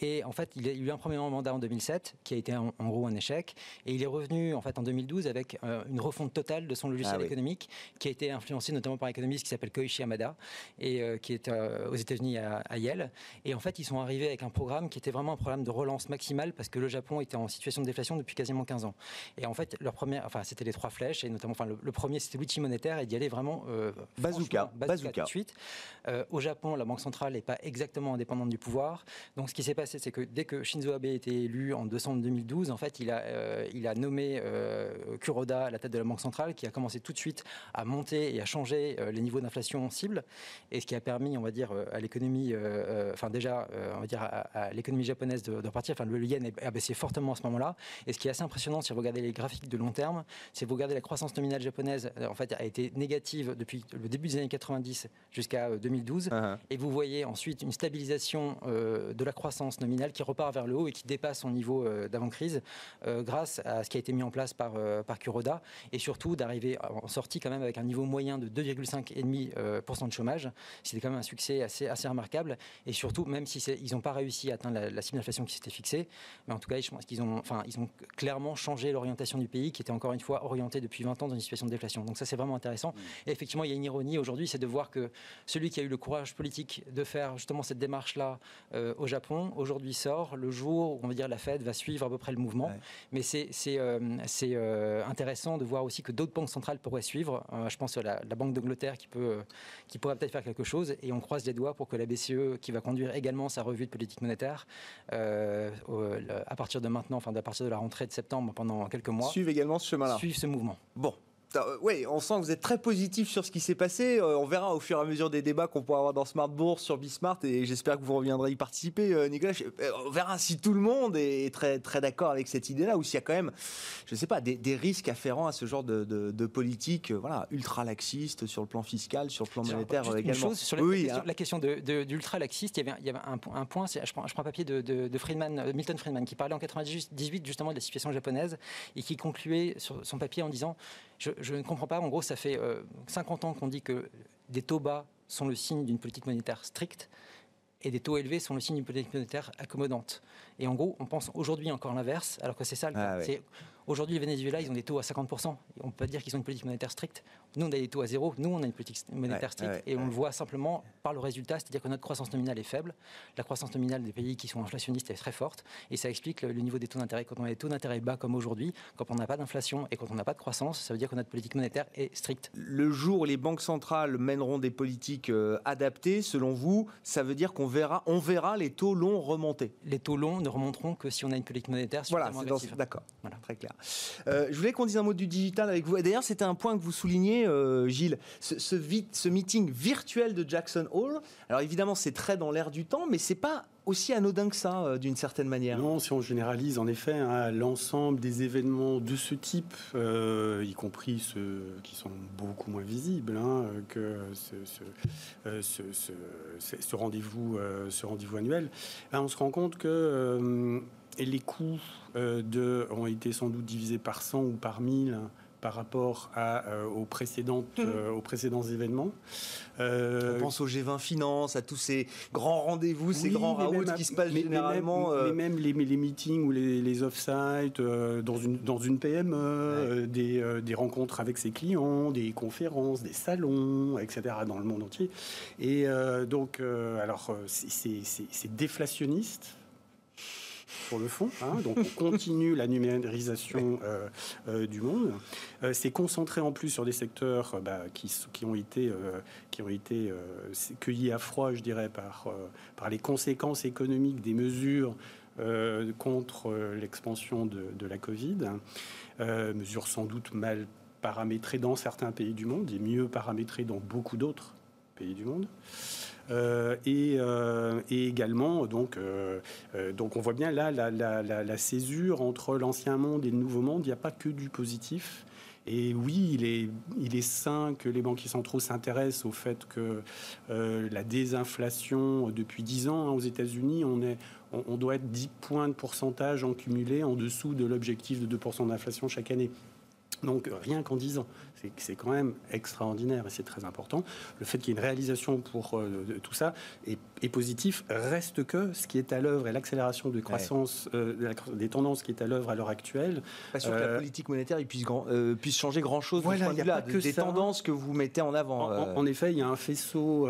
Et en fait, il a eu un premier mandat en 2007 qui a été en, gros un échec, et il est revenu en fait en 2012 avec une refonte totale de son logiciel ah économique, qui a été influencé notamment par un économiste qui s'appelle Koichi Hamada, et euh, qui est euh, aux États-Unis à, Yale. Et en fait, ils sont arrivés avec un programme qui était vraiment un programme de relance maximale parce que le Japon était en situation de déflation depuis quasiment 15 ans. Et en fait, leur première, enfin, c'était les trois flèches, et notamment, enfin, le, premier, c'était l'outil monétaire, et d'y aller vraiment euh, bazooka, bazooka, tout de suite. au Japon, la banque centrale n'est pas exactement indépendante du pouvoir. Donc, ce qui s'est passé, c'est que dès que Shinzo Abe a été élu en décembre 2012, en fait, il a, il a nommé Kuroda à la tête de la banque centrale, qui a commencé tout de suite à monter et à changer euh, les niveaux d'inflation cible, et ce qui a permis, on va dire, euh, à l'économie, euh, enfin déjà, on va dire à, l'économie japonaise de, repartir. Enfin, le yen a baissé fortement à ce moment-là. Et ce qui est assez impressionnant, si vous regardez les graphiques de long terme, c'est vous regardez la croissance nominale japonaise, en fait, a été négative depuis le début des années 90 jusqu'à 2012, uh-huh. et vous voyez ensuite une stabilisation de la croissance nominale qui repart vers le haut et qui dépasse son niveau d'avant-crise grâce à ce qui a été mis en place par, par Kuroda, et surtout d'arriver en sortie quand même avec un niveau moyen de 2,5,5% euh, de chômage. C'était quand même un succès assez, assez remarquable. Et surtout, même si ils n'ont pas réussi à atteindre la, cible d'inflation qui s'était fixée, mais en tout cas, je pense qu'ils ont, enfin, ils ont clairement changé l'orientation du pays, qui était encore une fois orienté depuis 20 ans dans une situation de déflation. Donc ça, c'est vraiment intéressant. Mmh. Et effectivement, il y a une ironie aujourd'hui, c'est de voir que celui qui a eu le courage politique de faire justement cette démarche-là euh, au Japon, aujourd'hui sort le jour où on va dire la Fed va suivre à peu près le mouvement. Mais c'est c'est euh, intéressant de voir aussi que d'autres banques banques centrales pourraient suivre. je pense à la, Banque d'Angleterre qui, peut, qui pourrait peut-être faire quelque chose. Et on croise les doigts pour que la BCE, qui va conduire également sa revue de politique monétaire, à partir de maintenant, enfin à partir de la rentrée de septembre pendant quelques mois, suive également ce chemin-là. Suivre ce mouvement. Bon, euh, oui, on sent que vous êtes très positif sur ce qui s'est passé. Euh, on verra au fur et à mesure des débats qu'on pourra avoir dans Smart Bourse, sur Bismart, et j'espère que vous reviendrez y participer, euh, Nicolas. On verra si tout le monde est très, très d'accord avec cette idée-là, ou s'il y a quand même, je ne sais pas, des, risques afférents à ce genre de, politique voilà, ultra-laxiste sur le plan fiscal, sur le plan monétaire également. Chose, sur la, oui, question, hein. la question d'ultra-laxiste, il y avait, il y avait un, point, je prends, je prends un papier de, Friedman, Milton Friedman, qui parlait en 98 justement de la situation japonaise, et qui concluait sur son papier en disant je, ne comprends pas. En gros, ça fait 50 euh, ans qu'on dit que des taux bas sont le signe d'une politique monétaire stricte et des taux élevés sont le signe d'une politique monétaire accommodante. Et en gros, on pense aujourd'hui encore l'inverse, alors que c'est ça le ah Aujourd'hui, le Venezuela, ils ont des taux à 50%. On peut pas dire qu'ils ont une politique monétaire stricte. Nous, on a des taux à zéro. Nous, on a une politique monétaire stricte. et on le voit simplement par le résultat, c'est-à-dire que notre croissance nominale est faible. La croissance nominale des pays qui sont inflationnistes est très forte. Et ça explique le, niveau des taux d'intérêt. Quand on a des taux d'intérêt bas comme aujourd'hui, quand on n'a pas d'inflation et quand on n'a pas de croissance, ça veut dire que notre politique monétaire est stricte. Le jour où les banques centrales mèneront des politiques euh, adaptées, selon vous, ça veut dire qu'on verra, on verra les taux longs remonter Les taux longs ne remonteront que si on a une politique monétaire Voilà, d'accord. Voilà. Très clair. Euh, je voulais qu'on dise un mot du digital avec vous. D'ailleurs, c'était un point que vous soulignez, euh, Gilles, ce, meeting virtuel de Jackson Hall. Alors évidemment, c'est très dans l'air du temps, mais c'est pas aussi anodin que ça, euh, d'une certaine manière. Non, si on généralise en effet hein, l'ensemble des événements de ce type, y compris ceux qui sont beaucoup moins visibles que ce, rendez-vous annuel, ben, on se rend compte que les coûts euh, ont été sans doute divisés par 100 ou par 1000 par rapport à, euh, aux, précédentes, mmh. euh, aux précédents événements. On pense au G20 Finance, à tous ces grands rendez-vous, ces grands raouts qui se passent généralement. Mais même, les, les, meetings ou les, les off-site dans, une, dans une PME, des, des, rencontres avec ses clients, des conférences, des salons, etc. dans le monde entier. Et donc, alors, c'est déflationniste pour le fond. Hein. donc on continue la numérisation euh, euh, du monde. Euh, c'est concentré en plus sur des secteurs bah, qui, qui, ont été, qui ont été cueillis à froid, je dirais, par, par les conséquences économiques des mesures contre l'expansion de, de, la Covid. mesures sans doute mal paramétrées dans certains pays du monde et mieux paramétrées dans beaucoup d'autres pays du monde. Euh, euh, et, également, donc, euh, donc on voit bien là la, la césure entre l'ancien monde et le nouveau monde. Il n'y a pas que du positif. Et oui, il est, il est sain que les banquiers centraux s'intéressent au fait que la désinflation, depuis 10 ans hein, aux États-Unis, on, est, on, doit être 10 points de pourcentage en cumulé en dessous de l'objectif de 2% d'inflation chaque année. Donc rien qu'en 10 ans c'est quand même extraordinaire et c'est très important. Le fait qu'il y ait une réalisation pour euh, tout ça est, positif. Reste que ce qui est à l'œuvre et l'accélération de croissance euh, des tendances qui est à l'œuvre à l'heure actuelle. Pas sûr que la euh, politique monétaire puisse, puisse changer grand chose voilà, il y a que des tendances que vous mettez en avant. En, effet, il y a un faisceau,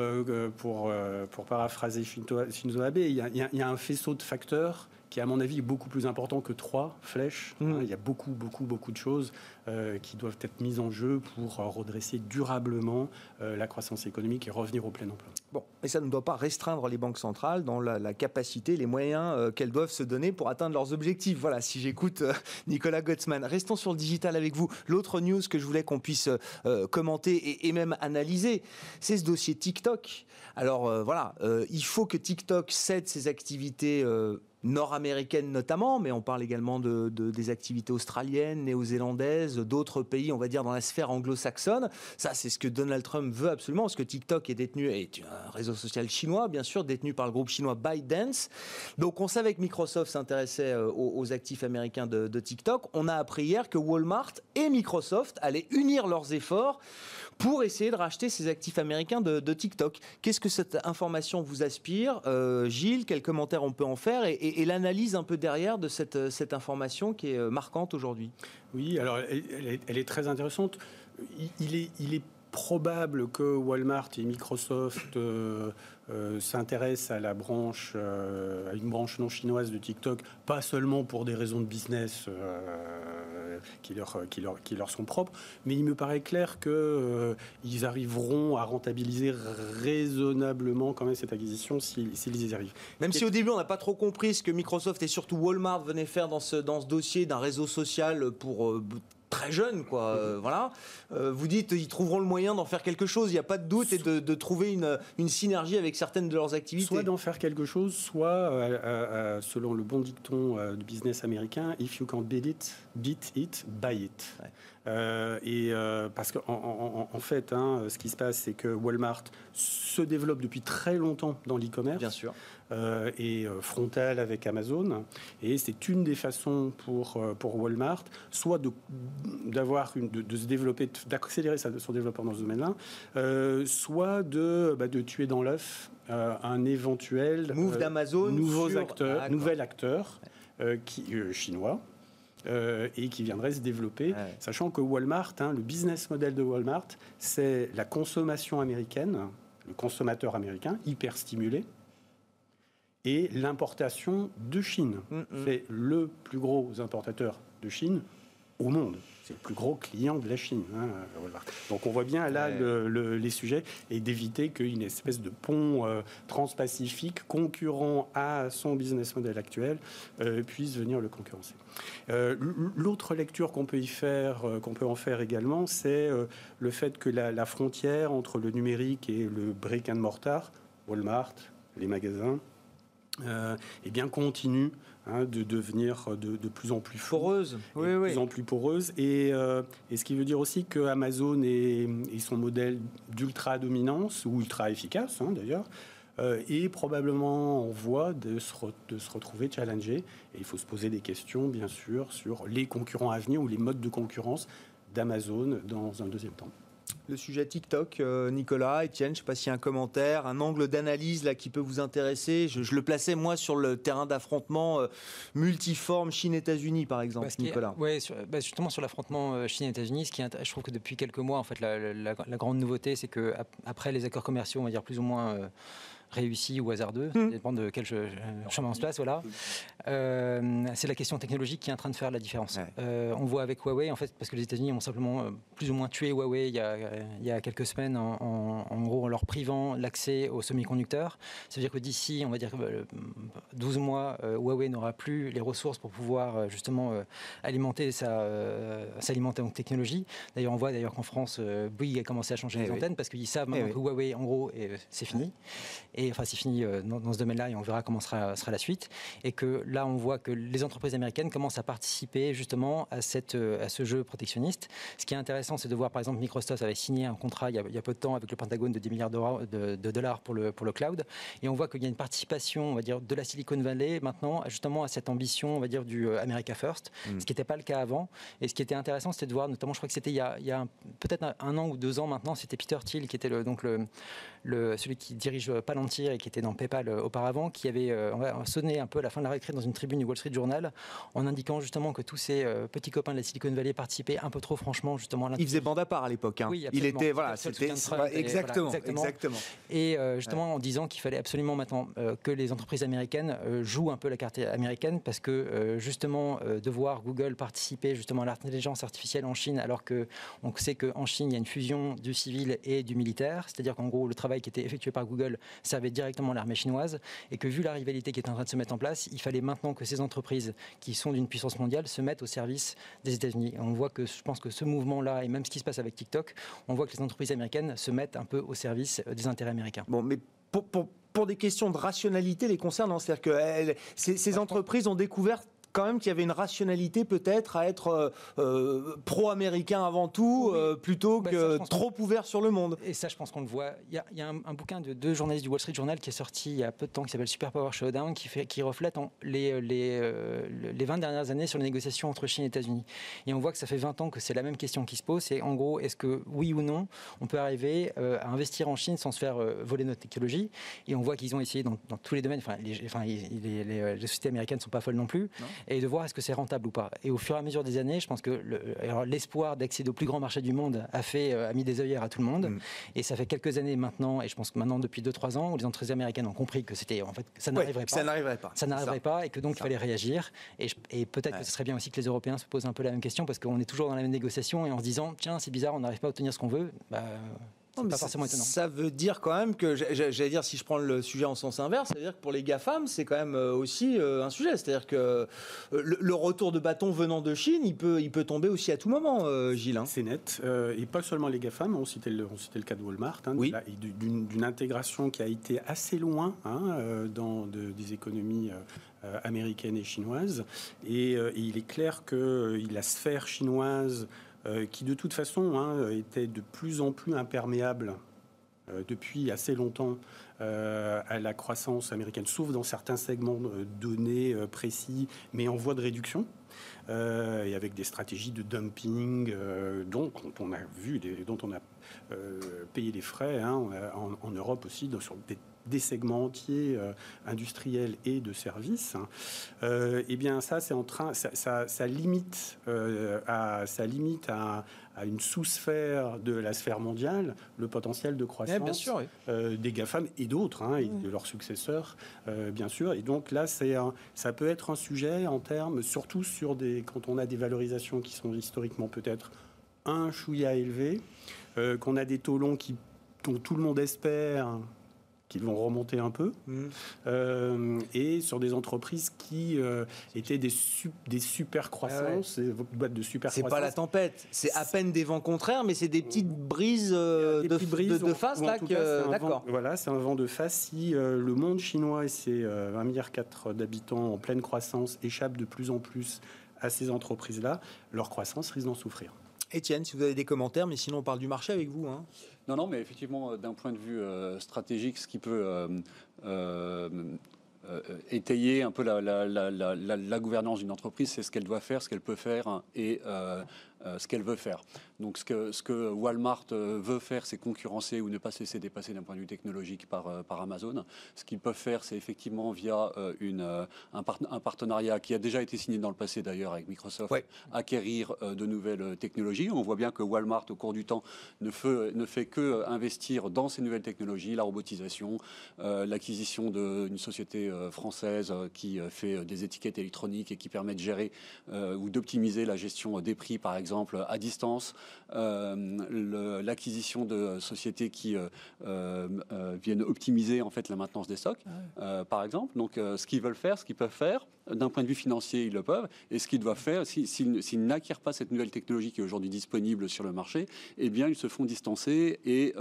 pour, pour paraphraser Shinzo Abe, il y, a, il y a un faisceau de facteurs qui, à mon avis, est beaucoup plus important que trois flèches. Mmh. Il y a beaucoup, beaucoup, beaucoup de choses euh, qui doivent être mises en jeu pour euh, redresser durablement euh, la croissance économique et revenir au plein emploi. Bon, mais ça ne doit pas restreindre les banques centrales dans la, capacité, les moyens qu'elles doivent se donner pour atteindre leurs objectifs. Voilà, si j'écoute Nicolas Gottsman. Restons sur le digital avec vous. L'autre news que je voulais qu'on puisse commenter et, et, même analyser, c'est ce dossier TikTok. Alors voilà, il faut que TikTok cède ses activités nord-américaines notamment, mais on parle également de, des activités australiennes, néo-zélandaises, d'autres pays, on va dire, dans la sphère anglo-saxonne. Ça, c'est ce que Donald Trump veut absolument, parce que TikTok est détenu, est un réseau social chinois, bien sûr, détenu par le groupe chinois ByteDance. Donc on savait que Microsoft s'intéressait euh, aux, actifs américains de, de TikTok. On a appris hier que Walmart et Microsoft allaient unir leurs efforts pour essayer de racheter ces actifs américains de, TikTok. Qu'est-ce que cette information vous aspire euh, Gilles, quels commentaires on peut en faire et, l'analyse un peu derrière de cette, cette information qui est euh, marquante aujourd'hui? Oui, alors elle, est, très intéressante. Il, est, il est probable que Walmart et Microsoft euh, s'intéressent à la branche, à une branche non chinoise de TikTok, pas seulement pour des raisons de business qui, leur, qui, leur, qui leur sont propres. Mais il me paraît clair qu'ils arriveront à rentabiliser raisonnablement quand même cette acquisition s'ils y arrivent. Même si au début on n'a pas trop compris ce que Microsoft et surtout Walmart venaient faire dans ce, dans ce dossier d'un réseau social pour très jeune, quoi. Euh, voilà. Euh, vous dites, ils trouveront le moyen d'en faire quelque chose. Il n'y a pas de doute et de, trouver une, synergie avec certaines de leurs activités. Soit d'en faire quelque chose, soit, euh, selon le bon dicton du business américain, if you can't beat it, beat it, buy it. et parce qu'en en, fait, hein, ce qui se passe, c'est que Walmart se développe depuis très longtemps dans l'e-commerce. Bien sûr. Euh, et euh, frontale avec Amazon. Et c'est une des façons pour, euh, pour Walmart, soit de, d'avoir une, de, se développer, d'accélérer son développement dans ce domaine-là, soit de, bah, de tuer dans l'œuf un éventuel move d'Amazon, nouveaux acteurs, ah, nouvel acteur qui, chinois. Et qui viendrait se développer, sachant que Walmart, hein, le business model de Walmart, c'est la consommation américaine, le consommateur américain hyper stimulé, et l'importation de Chine. Mm. C'est le plus gros importateur de Chine au monde. C'est le plus gros client de la Chine. Hein, Donc on voit bien là les sujets et d'éviter qu'une espèce de pont euh, transpacifique concurrent à son business model actuel euh, puisse venir le concurrencer. Euh, l'autre lecture qu'on peut y faire, qu'on peut en faire également, c'est le fait que la, la frontière entre le numérique et le brick and mortar, Walmart, les magasins, euh, eh bien, continue hein, de devenir de, plus en plus poreuse, oui, de plus en plus poreuse. Et, euh, et, ce qui veut dire aussi que Amazon et, son modèle d'ultra dominance ou ultra efficace, hein, d'ailleurs, euh, est probablement en voie de se, de se retrouver challengé. Et il faut se poser des questions, bien sûr, sur les concurrents à venir ou les modes de concurrence d'Amazon dans un deuxième temps le sujet TikTok, euh, Nicolas, Etienne, je ne sais pas s'il y a un commentaire, un angle d'analyse là qui peut vous intéresser. Je, le plaçais moi sur le terrain d'affrontement euh, multiforme Chine-États-Unis par exemple, Nicolas. Oui, bah, justement sur l'affrontement euh, Chine-États-Unis, ce qui je trouve que depuis quelques mois, en fait, la, grande nouveauté, c'est que après les accords commerciaux, on va dire plus ou moins réussi ou hasardeux, ça mmh. dépend de quel chemin on se place. Voilà. Euh, c'est la question technologique qui est en train de faire la différence. Euh, on voit avec Huawei, en fait, parce que les États-Unis ont simplement euh, plus ou moins tué Huawei il y a, il y a quelques semaines, en, gros, en leur privant l'accès aux semi-conducteurs. Ça veut dire que d'ici, on va dire 12 mois, Huawei n'aura plus les ressources pour pouvoir justement alimenter sa, s'alimenter en technologie. D'ailleurs, on voit d'ailleurs qu'en France, Bouygues a commencé à changer eh les antennes parce qu'ils savent maintenant eh que Huawei, en gros, c'est fini. Et enfin, c'est fini dans, ce domaine-là et on verra comment sera, sera la suite. Et que là, on voit que les entreprises américaines commencent à participer justement à, cette, euh, à ce jeu protectionniste. Ce qui est intéressant, c'est de voir par exemple Microsoft avait signé un contrat il y a, peu de temps avec le Pentagone de 10 milliards de, dollars pour le, pour le cloud. Et on voit qu'il y a une participation, on va dire, de la Silicon Valley maintenant justement à cette ambition, on va dire, du euh, America First, mm. ce qui n'était pas le cas avant. Et ce qui était intéressant, c'était de voir, notamment, je crois que c'était il y a, a peut-être un, an ou deux ans maintenant, c'était Peter Thiel qui était le, donc le, le, celui qui dirige Palantir et qui était dans PayPal euh, auparavant, qui avait sonné un peu à la fin de la récré dans une tribune du Wall Street Journal en indiquant justement que tous ces euh, petits copains de la Silicon Valley participaient un peu trop franchement justement à Il faisait bande à part à l'époque. Hein. Oui, il était voilà, c'était exactement, exactement, Et euh, justement en disant qu'il fallait absolument maintenant euh, que les entreprises américaines jouent un peu la carte américaine parce que justement de voir Google participer justement à l'intelligence artificielle en Chine alors que on sait qu'en Chine il y a une fusion du civil et du militaire, c'est-à-dire qu'en gros le travail qui était effectué par Google servait directement l'armée chinoise et que vu la rivalité qui est en train de se mettre en place, il fallait maintenant que ces entreprises qui sont d'une puissance mondiale se mettent au service des États-Unis. On voit que je pense que ce mouvement-là, et même ce qui se passe avec TikTok, on voit que les entreprises américaines se mettent un peu au service des intérêts américains. Bon, mais pour, pour, des questions de rationalité les concernant, c'est-à-dire que ces, ces entreprises ont découvert quand même qu'il y avait une rationalité peut-être à être euh, euh, pro-américain avant tout, euh, plutôt bah, que trop ouvert sur le monde. Et ça, je pense qu'on le voit. Il y a, un, bouquin de deux journalistes du Wall Street Journal qui est sorti il y a peu de temps, qui s'appelle Super Power Showdown, qui, fait, qui reflète les, les, les 20 dernières années sur les négociations entre Chine et États-Unis. Et on voit que ça fait 20 ans que c'est la même question qui se pose. C'est en gros, est-ce que oui ou non, on peut arriver à investir en Chine sans se faire voler notre technologie? Et on voit qu'ils ont essayé dans, tous les domaines. Enfin, les, enfin, les, sociétés américaines ne sont pas folles non plus. Et de voir est-ce que c'est rentable ou pas. Et au fur et à mesure des années, je pense que l'espoir d'accéder au plus grand marché du monde a, fait, a mis des œillères à tout le monde. Mm. Et ça fait quelques années maintenant, et je pense que maintenant depuis 2-3 ans, où les entreprises américaines ont compris que c'était en fait ça n'arriverait pas. Ça n'arriverait pas. Ça n'arriverait pas et que donc il fallait réagir. Et, et peut-être que ce serait bien aussi que les Européens se posent un peu la même question parce qu'on est toujours dans la même négociation et en se disant tiens c'est bizarre, on n'arrive pas à obtenir ce qu'on veut. Bah, pas forcément étonnant. Ça veut dire quand même que, j'allais dire, si je prends le sujet en sens inverse, ça veut dire que pour les GAFAM, c'est quand même euh, aussi euh, un sujet. C'est-à-dire que euh, le, retour de bâton venant de Chine, il peut, il peut tomber aussi à tout moment, Gilles. Hein. C'est net. et pas seulement les GAFAM, on citait le, on citait le cas de Walmart, hein, oui. d'une intégration qui a été assez loin hein, dans des économies américaines et chinoises. Et, et il est clair que la sphère chinoise qui de toute façon hein, était de plus en plus imperméable euh, depuis assez longtemps euh, à la croissance américaine, sauf dans certains segments donnés précis, mais en voie de réduction. et avec des stratégies de dumping dont, on a vu, dont on a payé les frais hein, en, Europe aussi, sur des des segments entiers euh, industriels et de services, hein, euh, eh bien ça, c'est en train, ça, limite, euh, à, ça limite à, une sous-sphère de la sphère mondiale le potentiel de croissance des GAFAM et d'autres, hein, et de leurs successeurs, bien sûr. Et donc là, c'est ça peut être un sujet en termes, surtout sur des, quand on a des valorisations qui sont historiquement peut-être un chouïa élevé, qu'on a des taux longs qui, dont tout le monde espère qui vont remonter un peu, mmh. euh, et sur des entreprises qui euh, étaient des, des super croissances, des boîtes de super C'est pas la tempête, c'est à peine des vents contraires, mais c'est des petites brises, euh, de, brises de, face là. D'accord. Voilà, c'est un vent de face. Si le monde chinois et ses 1,4 milliard d'habitants en pleine croissance échappent de plus en plus à ces entreprises-là, leur croissance risque d'en souffrir. Étienne, si vous avez des commentaires, mais sinon on parle du marché avec vous. Hein. Non, non, mais effectivement, euh, d'un point de vue euh, stratégique, ce qui peut euh, étayer un peu la, gouvernance d'une entreprise, c'est ce qu'elle doit faire, ce qu'elle peut faire et euh, ce qu'elle veut faire. Donc ce que, ce que Walmart euh, veut faire, c'est concurrencer ou ne pas se laisser dépasser d'un point de vue technologique par, euh, par Amazon. Ce qu'ils peuvent faire, c'est effectivement via une, un, un, partenariat qui a déjà été signé dans le passé d'ailleurs avec Microsoft, acquérir de nouvelles technologies. On voit bien que Walmart, au cours du temps, ne fait, ne fait que investir dans ces nouvelles technologies, la robotisation, l'acquisition d'une société française qui fait des étiquettes électroniques et qui permet de gérer ou d'optimiser la gestion des prix, par exemple exemple à distance, euh, l'acquisition de sociétés qui euh, euh, viennent optimiser en fait la maintenance des stocks, ah par exemple. Donc, ce qu'ils veulent faire, ce qu'ils peuvent faire, d'un point de vue financier, ils le peuvent, et ce qu'ils doivent faire, s'ils n'acquièrent pas cette nouvelle technologie qui est aujourd'hui disponible sur le marché, eh bien, ils se font distancer, et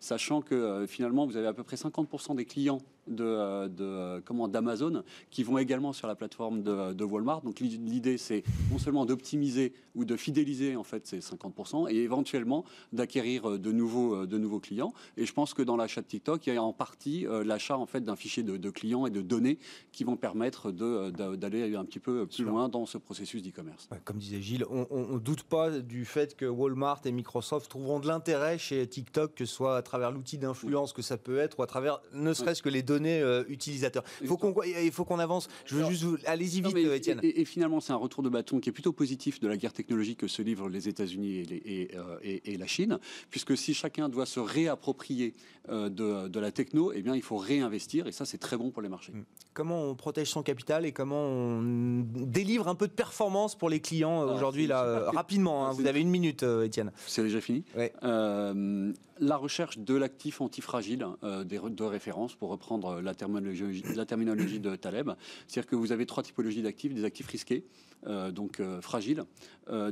sachant que finalement, vous avez à peu près 50% des clients de, de comment d'Amazon qui vont également sur la plateforme de, de Walmart. Donc l'idée c'est non seulement d'optimiser ou de fidéliser en fait ces 50% et éventuellement d'acquérir euh, de nouveaux euh, de nouveaux clients. Et je pense que dans l'achat de TikTok, il y a en partie euh, l'achat en fait d'un fichier de, clients et de données qui vont permettre d'aller un petit peu plus loin dans ce processus d'e-commerce. comme disait Gilles, on ne doute pas du fait que Walmart et Microsoft trouveront de l'intérêt chez TikTok, que ce soit à travers l'outil d'influence que ça peut être ou à travers ne serait-ce que les données euh, utilisateur. Il faut qu'on il faut qu'on avance. Je veux juste allez-y vite, Étienne. Et, finalement, c'est un retour de bâton qui est plutôt positif de la guerre technologique que se livrent les États-Unis et, euh, et, la Chine, puisque si chacun doit se réapproprier euh, de, de, la techno, eh bien, il faut réinvestir, et ça, c'est très bon pour les marchés. Mm. Comment on protège son capital et comment on délivre un peu de performance pour les clients aujourd'hui là rapidement. Hein. vous avez une minute, Étienne. C'est déjà fini. Ouais la recherche de l'actif antifragile euh, de référence, pour reprendre la terminologie, la terminologie de Taleb. C'est-à-dire que vous avez trois typologies d'actifs, des actifs risqués, euh, donc euh, fragiles,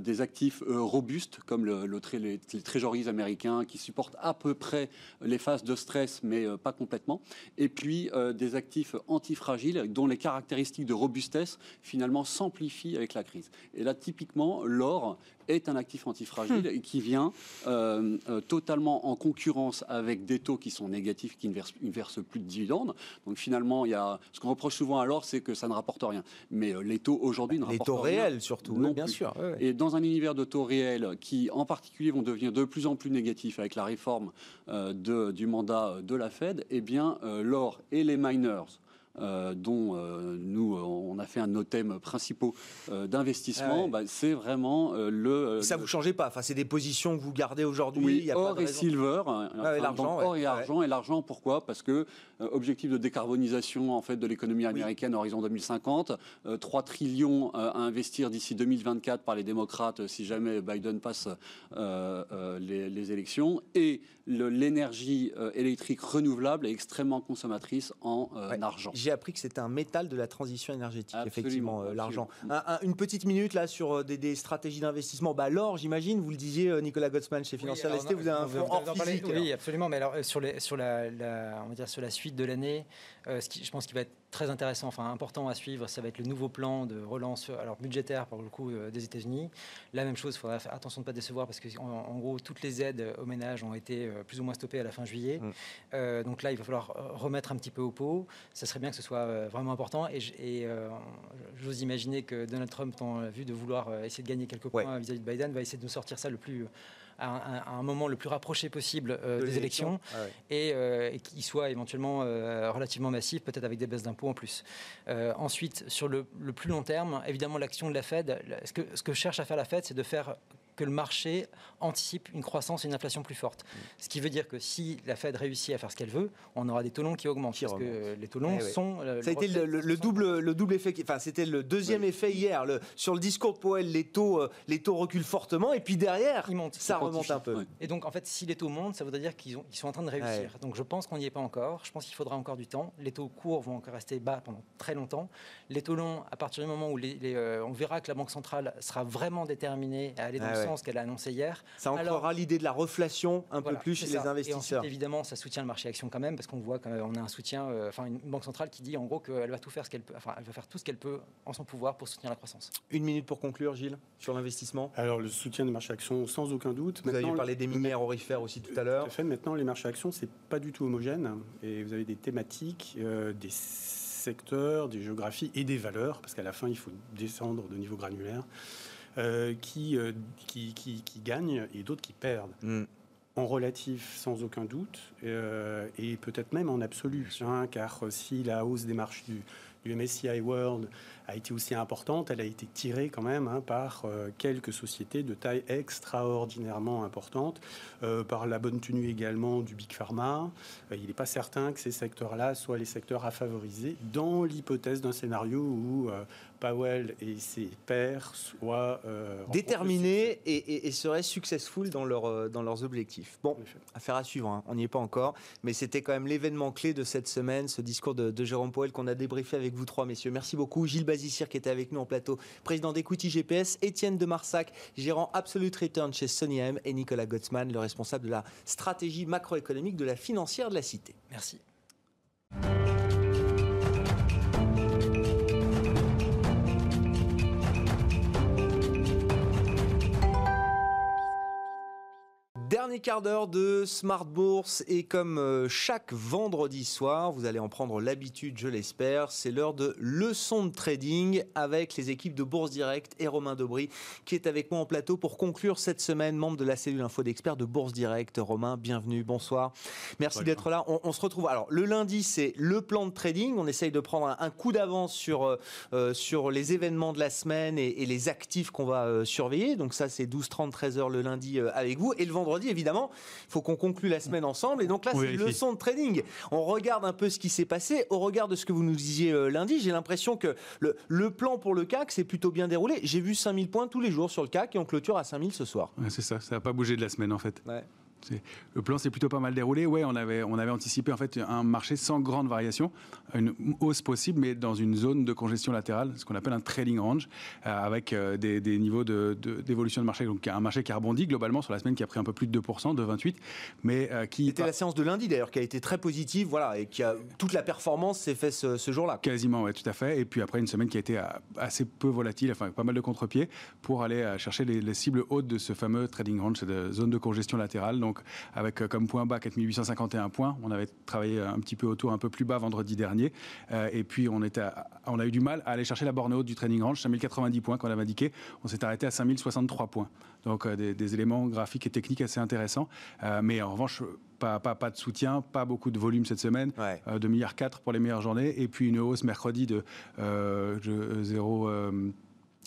des actifs robustes, comme le, les, trésoreries américains, qui supportent à peu près les phases de stress, mais pas complètement, et puis des actifs antifragiles, dont les caractéristiques de robustesse, finalement, s'amplifient avec la crise. Et là, typiquement, l'or est un actif antifragile et qui vient euh, euh, totalement en concurrence avec des taux qui sont négatifs, qui ne versent, plus de dividendes. Donc finalement, il y a ce qu'on reproche souvent à l'or, c'est que ça ne rapporte rien. Mais euh, les taux aujourd'hui ne rapportent rien. Les taux réels surtout, non bien sûr. Et dans un univers de taux réels qui, en particulier, vont devenir de plus en plus négatifs avec la réforme de, du mandat de la Fed, eh bien, l'or et les miners dont nous, on a fait un de nos thèmes principaux d'investissement, ah bah, c'est vraiment le... ça vous changez pas, enfin, c'est des positions que vous gardez aujourd'hui Oui, or et silver, or et argent, et l'argent pourquoi? Parce que objectif de décarbonisation en fait, de l'économie américaine horizon 2050, 3 trillions à investir d'ici 2024 par les démocrates si jamais Biden passe les, les élections, et l'énergie euh, électrique renouvelable est extrêmement consommatrice en euh, argent. J'ai appris que c'était un métal de la transition énergétique, effectivement, euh, l'argent. une petite minute là sur des, stratégies d'investissement. Bah, l'or, j'imagine, vous le disiez, Nicolas Gottsman chez Financière oui, vous avez un fonds hors physique. Oui, absolument. Mais alors, sur, les, sur, la, on va dire, sur la suite de l'année, je pense qu'il va être très intéressant, enfin important à suivre, ça va être le nouveau plan de relance alors budgétaire pour le coup des États-Unis. La même chose, il faudra faire attention de ne pas décevoir parce que en, gros toutes les aides aux ménages ont été plus ou moins stoppées à la fin juillet. Mm. Euh, donc là, il va falloir euh, remettre un petit peu au pot. Ça serait bien que ce soit euh, vraiment important. Et, j'ose imaginer que Donald Trump, en vue de vouloir essayer de gagner quelques points vis-à-vis de Biden, va essayer de nous sortir ça le plus à un, moment le plus rapproché possible des élections, ah et, qu'il soit éventuellement relativement massif, peut-être avec des baisses d'impôts en plus. ensuite, sur le, plus long terme, évidemment, l'action de la Fed, ce que, ce que cherche à faire la Fed, c'est de faire que le marché anticipe une croissance et une inflation plus forte. Mm. Ce qui veut dire que si la Fed réussit à faire ce qu'elle veut, on aura des taux longs qui augmentent. parce que les taux longs eh sont. Euh, ça a été le, double, le double effet. Enfin, c'était le deuxième effet hier. Le, sur le discours de Powell, les taux, euh, les taux reculent fortement et puis derrière, Ils montent, ça remonte un peu. Et donc, en fait, si les taux montent, ça voudrait dire qu'ils sont en train de réussir. Donc, je pense qu'on n'y est pas encore. Je pense qu'il faudra encore du temps. Les taux courts vont encore rester bas pendant très longtemps. Les taux longs, à partir du moment où les, euh, on verra que la Banque centrale sera vraiment déterminée à aller dans ah le qu'elle a annoncé hier, ça ancrera l'idée de la reflation un peu plus chez les investisseurs. Et ensuite, évidemment, ça soutient le marché action quand même, parce qu'on voit qu'on a un soutien, euh, enfin une banque centrale qui dit en gros qu'elle va tout faire ce qu'elle peut, enfin elle va faire tout ce qu'elle peut en son pouvoir pour soutenir la croissance. Une minute pour conclure, Gilles, sur l'investissement. Alors le soutien des marchés actions, sans aucun doute. Vous avez parlé des minières orifères aussi tout à l'heure. fait. Maintenant, les marchés actions, c'est pas du tout homogène, et vous avez des thématiques, euh, des secteurs, des géographies et des valeurs, parce qu'à la fin, il faut descendre de niveau granulaire. Euh, qui, euh, qui, qui, qui, gagnent et d'autres qui perdent. Mm. En relatif, sans aucun doute, euh, et peut-être même en absolu, hein, car si la hausse des marches du, du MSCI World a été aussi importante, elle a été tirée quand même hein, par euh, quelques sociétés de taille extraordinairement importante, euh, par la bonne tenue également du Big Pharma. Euh, il n'est pas certain que ces secteurs-là soient les secteurs à favoriser dans l'hypothèse d'un scénario où Powell et ses pairs soient déterminés et, seraient successful dans, leur, dans leurs objectifs. Bon, affaire à suivre, hein. on n'y est pas encore, mais c'était quand même l'événement clé de cette semaine, ce discours de, de Jérôme Powell qu'on a débriefé avec vous trois, messieurs. Merci beaucoup. Gilles Qui était avec nous en plateau, président d'Equity GPS, Étienne de Marsac, gérant Absolute Return chez Sony M, et Nicolas Gottsman, le responsable de la stratégie macroéconomique de la financière de la Cité. Merci. Dernier quart d'heure de Smart Bourse et comme euh, chaque vendredi soir, vous allez en prendre l'habitude, je l'espère, c'est l'heure de leçon de trading avec les équipes de Bourse Direct et Romain Dobry qui est avec moi en plateau pour conclure cette semaine, membre de la cellule info d'experts de Bourse Direct. Romain, bienvenue, bonsoir. Merci d'être là. On, se retrouve. Alors le lundi, c'est le plan de trading. On essaye de prendre un, coup d'avance sur, euh, euh, sur les événements de la semaine et, les actifs qu'on va surveiller. Donc ça, c'est 12, 30, 13 heures le lundi avec vous et le vendredi évidemment, il faut qu'on conclue la semaine ensemble. Et donc là, c'est une leçon de trading. On regarde un peu ce qui s'est passé. Au regard de ce que vous nous disiez euh, lundi, j'ai l'impression que le, plan pour le CAC s'est plutôt bien déroulé. J'ai vu 5000 points tous les jours sur le CAC et on clôture à 5000 ce soir. c'est ça, ça n'a pas bougé de la semaine en fait. Le plan s'est plutôt pas mal déroulé. Ouais, on avait, on avait anticipé en fait un marché sans grande variation, une hausse possible, mais dans une zone de congestion latérale, ce qu'on appelle un trading range, euh, avec euh, des, niveaux d'évolution de, de, marché. Donc un marché qui a rebondi globalement sur la semaine, qui a pris un peu plus de 2%, de 28, mais euh, qui. C'était la séance de lundi d'ailleurs, qui a été très positive, voilà, et qui a toute la performance s'est faite ce, jour-là. Quasiment, ouais, tout à fait. Et puis après une semaine qui a été assez peu volatile, enfin pas mal de contre-pieds, pour aller chercher les, les, cibles hautes de ce fameux trading range, cette zone de congestion latérale. Donc donc avec comme point bas 4851 points. On avait travaillé un petit peu autour, un peu plus bas vendredi dernier. et puis on, était on a eu du mal à aller chercher la borne haute du trading range, 5090 points qu'on avait indiqué. On s'est arrêté à 5063 points. Donc des, des, éléments graphiques et techniques assez intéressants. mais en revanche, pas, pas, pas, de soutien, pas beaucoup de volume cette semaine, ouais. euh, 2 milliards 4 pour les meilleures journées, et puis une hausse mercredi de euh, 0.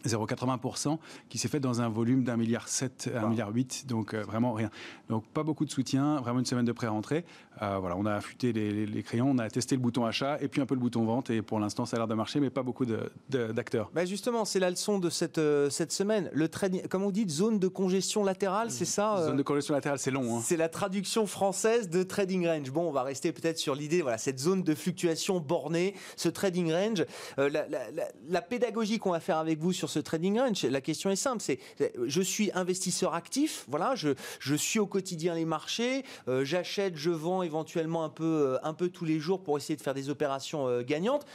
0,80% qui s'est fait dans un volume d'un milliard 7, un milliard 8, donc euh, vraiment rien. Donc pas beaucoup de soutien, vraiment une semaine de pré-rentrée. Euh, voilà, on a affûté les, crayons, on a testé le bouton achat et puis un peu le bouton vente et pour l'instant ça a l'air de marcher, mais pas beaucoup d'acteurs. bah justement, c'est la leçon de cette, euh, cette semaine. Le trading, comme on dit, zone de congestion latérale, c'est ça Zone de congestion latérale, c'est long. Hein. C'est la traduction française de trading range. Bon, on va rester peut-être sur l'idée, voilà, cette zone de fluctuation bornée, ce trading range. La, la, la, la pédagogie qu'on va faire avec vous sur ce trading range, la question est simple, c'est je suis investisseur actif, voilà, je, je suis au quotidien les marchés, euh, j'achète, je vends éventuellement un peu, euh, un peu tous les jours pour essayer de faire des opérations euh, gagnantes.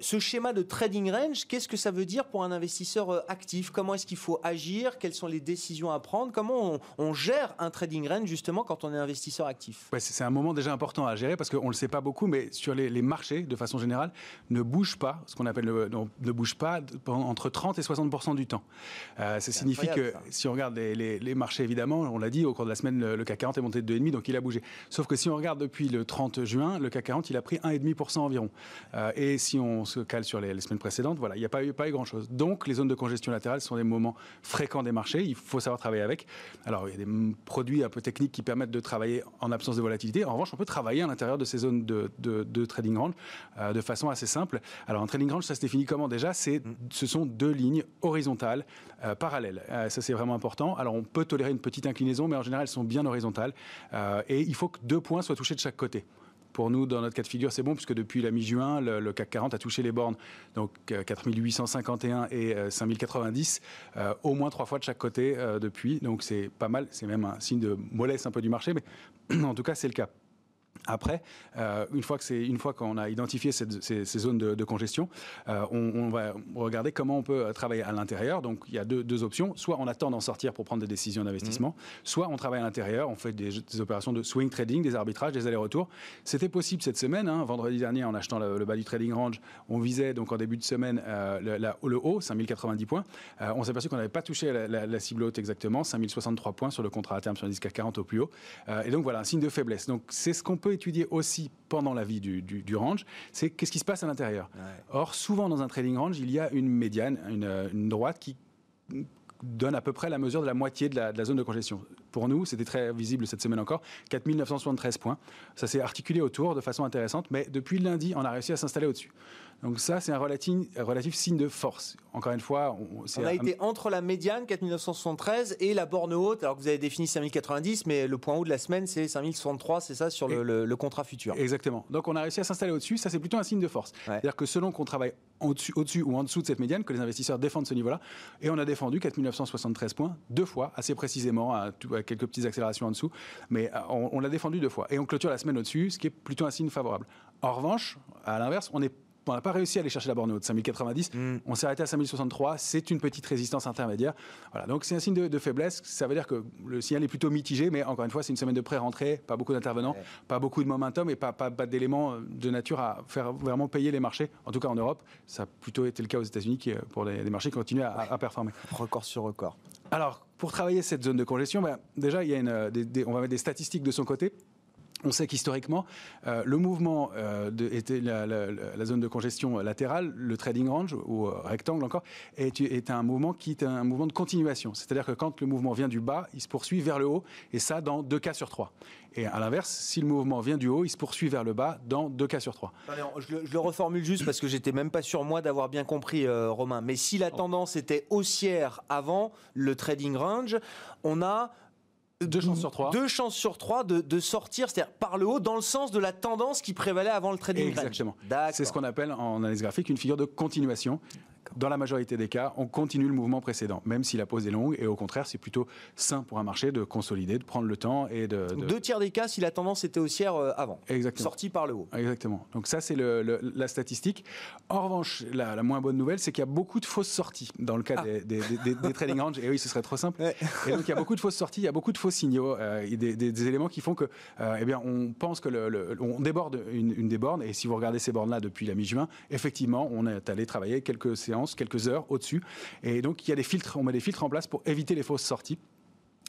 Ce schéma de trading range, qu'est-ce que ça veut dire pour un investisseur euh, actif? Comment est-ce qu'il faut agir? Quelles sont les décisions à prendre? Comment on, on, gère un trading range justement quand on est investisseur actif? Ouais, C'est un moment déjà important à gérer parce qu'on ne le sait pas beaucoup, mais sur les, les, marchés, de façon générale, ne bougent pas, ce qu'on appelle le, ne, bouge pas entre 30 et 60 du temps. Euh, ça signifie que ça. si on regarde les, les, les, marchés, évidemment, on l'a dit, au cours de la semaine, le, le CAC 40 est monté de 2,5, donc il a bougé. Sauf que si on regarde depuis le 30 juin, le CAC 40, il a pris 1,5% environ. Euh, et si on se cale sur les, les semaines précédentes, voilà, il n'y a pas eu, pas eu grand-chose. Donc, les zones de congestion latérale sont des moments fréquents des marchés. Il faut savoir travailler avec. Alors, il y a des produits un peu techniques qui permettent de travailler en absence de volatilité. En revanche, on peut travailler à l'intérieur de ces zones de, de, de trading range euh, de façon assez simple. Alors, un trading range, ça se définit comment déjà? C'est, Ce sont deux lignes horizontales euh, parallèles. Ça, c'est vraiment important. Alors, on peut tolérer une petite inclinaison, mais en général, elles sont bien horizontales. Et il faut que deux points soient touchés de chaque côté. Pour nous, dans notre cas de figure, c'est bon, puisque depuis la mi-juin, le, CAC 40 a touché les bornes, donc euh, 4851 et euh, 5090, euh, au moins trois fois de chaque côté euh, depuis. Donc c'est pas mal, c'est même un signe de mollesse un peu du marché, mais en tout cas, c'est le cas. Après, euh, une fois que c'est une fois qu'on a identifié cette, ces, ces, zones de, de congestion, euh, on, on, va regarder comment on peut travailler à l'intérieur. Donc, il y a deux, deux, options. Soit on attend d'en sortir pour prendre des décisions d'investissement, mmh. soit on travaille à l'intérieur, on fait des, des, opérations de swing trading, des arbitrages, des allers-retours. C'était possible cette semaine. Hein, vendredi dernier, en achetant le, le, bas du trading range, on visait donc en début de semaine euh, le, la, le, haut, 5090 points. Euh, on s'est aperçu qu'on n'avait pas touché la, la, la, cible haute exactement, 5063 points sur le contrat à terme sur l'indice CAC 40 au plus haut. Euh, et donc voilà, un signe de faiblesse. Donc c'est ce qu'on peut étudier aussi pendant la vie du, du, du range, c'est qu'est-ce qui se passe à l'intérieur. Ouais. Or, souvent dans un trading range, il y a une médiane, une, une droite qui donne à peu près la mesure de la moitié de la, de la zone de congestion. Pour nous, c'était très visible cette semaine encore, 4973 points. Ça s'est articulé autour de façon intéressante, mais depuis lundi, on a réussi à s'installer au-dessus. Donc ça, c'est un relatif, un relatif, signe de force. Encore une fois, on, on a un... été entre la médiane 4973 et la borne haute. Alors que vous avez défini 5090, mais le point haut de la semaine, c'est 5063, c'est ça sur le, le, le, contrat futur. Exactement. Donc on a réussi à s'installer au-dessus. Ça, c'est plutôt un signe de force. Ouais. C'est-à-dire que selon qu'on travaille au-dessus, ou en dessous de cette médiane, que les investisseurs défendent ce niveau-là, et on a défendu 4973 points deux fois, assez précisément, à, à quelques petites accélérations en dessous, mais on, on l'a défendu deux fois. Et on clôture la semaine au-dessus, ce qui est plutôt un signe favorable. En revanche, à l'inverse, on est on n'a pas réussi à aller chercher la borne haute, 5090. Mm. On s'est arrêté à 5063. C'est une petite résistance intermédiaire. Voilà, donc c'est un signe de, de, faiblesse. Ça veut dire que le signal est plutôt mitigé, mais encore une fois, c'est une semaine de pré-rentrée, pas beaucoup d'intervenants, ouais. pas beaucoup de momentum et pas, pas, pas d'éléments de nature à faire vraiment payer les marchés. En tout cas en Europe, ça a plutôt été le cas aux États-Unis qui, pour les, les, marchés qui continuent à, ouais. à, performer. Record sur record. Alors, pour travailler cette zone de congestion, ben, déjà, il y a une, des, des, on va mettre des statistiques de son côté. On sait qu'historiquement, euh, le mouvement euh, de, était la, zone de congestion latérale, le trading range ou euh, rectangle encore, est, un mouvement qui est un mouvement de continuation. C'est-à-dire que quand le mouvement vient du bas, il se poursuit vers le haut, et ça dans deux cas sur trois. Et à l'inverse, si le mouvement vient du haut, il se poursuit vers le bas dans deux cas sur trois. Je, le, je, le, reformule juste parce que j'étais même pas sûr moi d'avoir bien compris, Romain. Mais si la tendance était haussière avant le trading range, on a deux chances sur trois. Deux chances sur trois de, de sortir, c'est-à-dire par le haut, dans le sens de la tendance qui prévalait avant le trading Exactement. C'est ce qu'on appelle en analyse graphique une figure de continuation. Dans la majorité des cas, on continue le mouvement précédent, même si la pause est longue. Et au contraire, c'est plutôt sain pour un marché de consolider, de prendre le temps et de. Deux tiers des cas si la tendance était haussière euh, avant. Exactement. Sortie par le haut. Exactement. Donc ça, c'est la statistique. En revanche, la, moins bonne nouvelle, c'est qu'il y a beaucoup de fausses sorties dans le cas ah. des, trading range. Et oui, ce serait trop simple. Et donc il y a beaucoup de fausses sorties, il y a beaucoup de faux signaux, euh, des, éléments qui font que, euh, eh bien, on pense que le, on déborde une, une, des bornes. Et si vous regardez ces bornes-là depuis la mi-juin, effectivement, on est allé travailler quelques quelques heures au-dessus. Et donc, il y a des filtres, on met des filtres en place pour éviter les fausses sorties.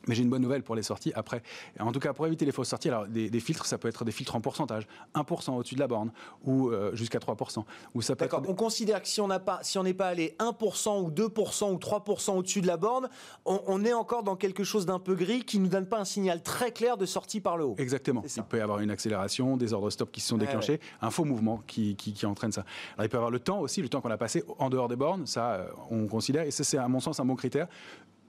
Mais j'ai une bonne nouvelle pour les sorties après. En tout cas, pour éviter les fausses sorties, alors des, filtres, ça peut être des filtres en pourcentage, 1% au-dessus de la borne ou euh, jusqu'à 3%. Ou ça D'accord. On considère que si on n'a pas, si on n'est pas allé 1% ou 2% ou 3% au-dessus de la borne, on, est encore dans quelque chose d'un peu gris qui nous donne pas un signal très clair de sortie par le haut. Exactement. Il peut y avoir une accélération, des ordres stop qui se sont déclenchés, un faux mouvement qui, qui, entraîne ça. Alors, il peut y avoir le temps aussi, le temps qu'on a passé en dehors des bornes, ça euh, on considère, et c'est à mon sens un bon critère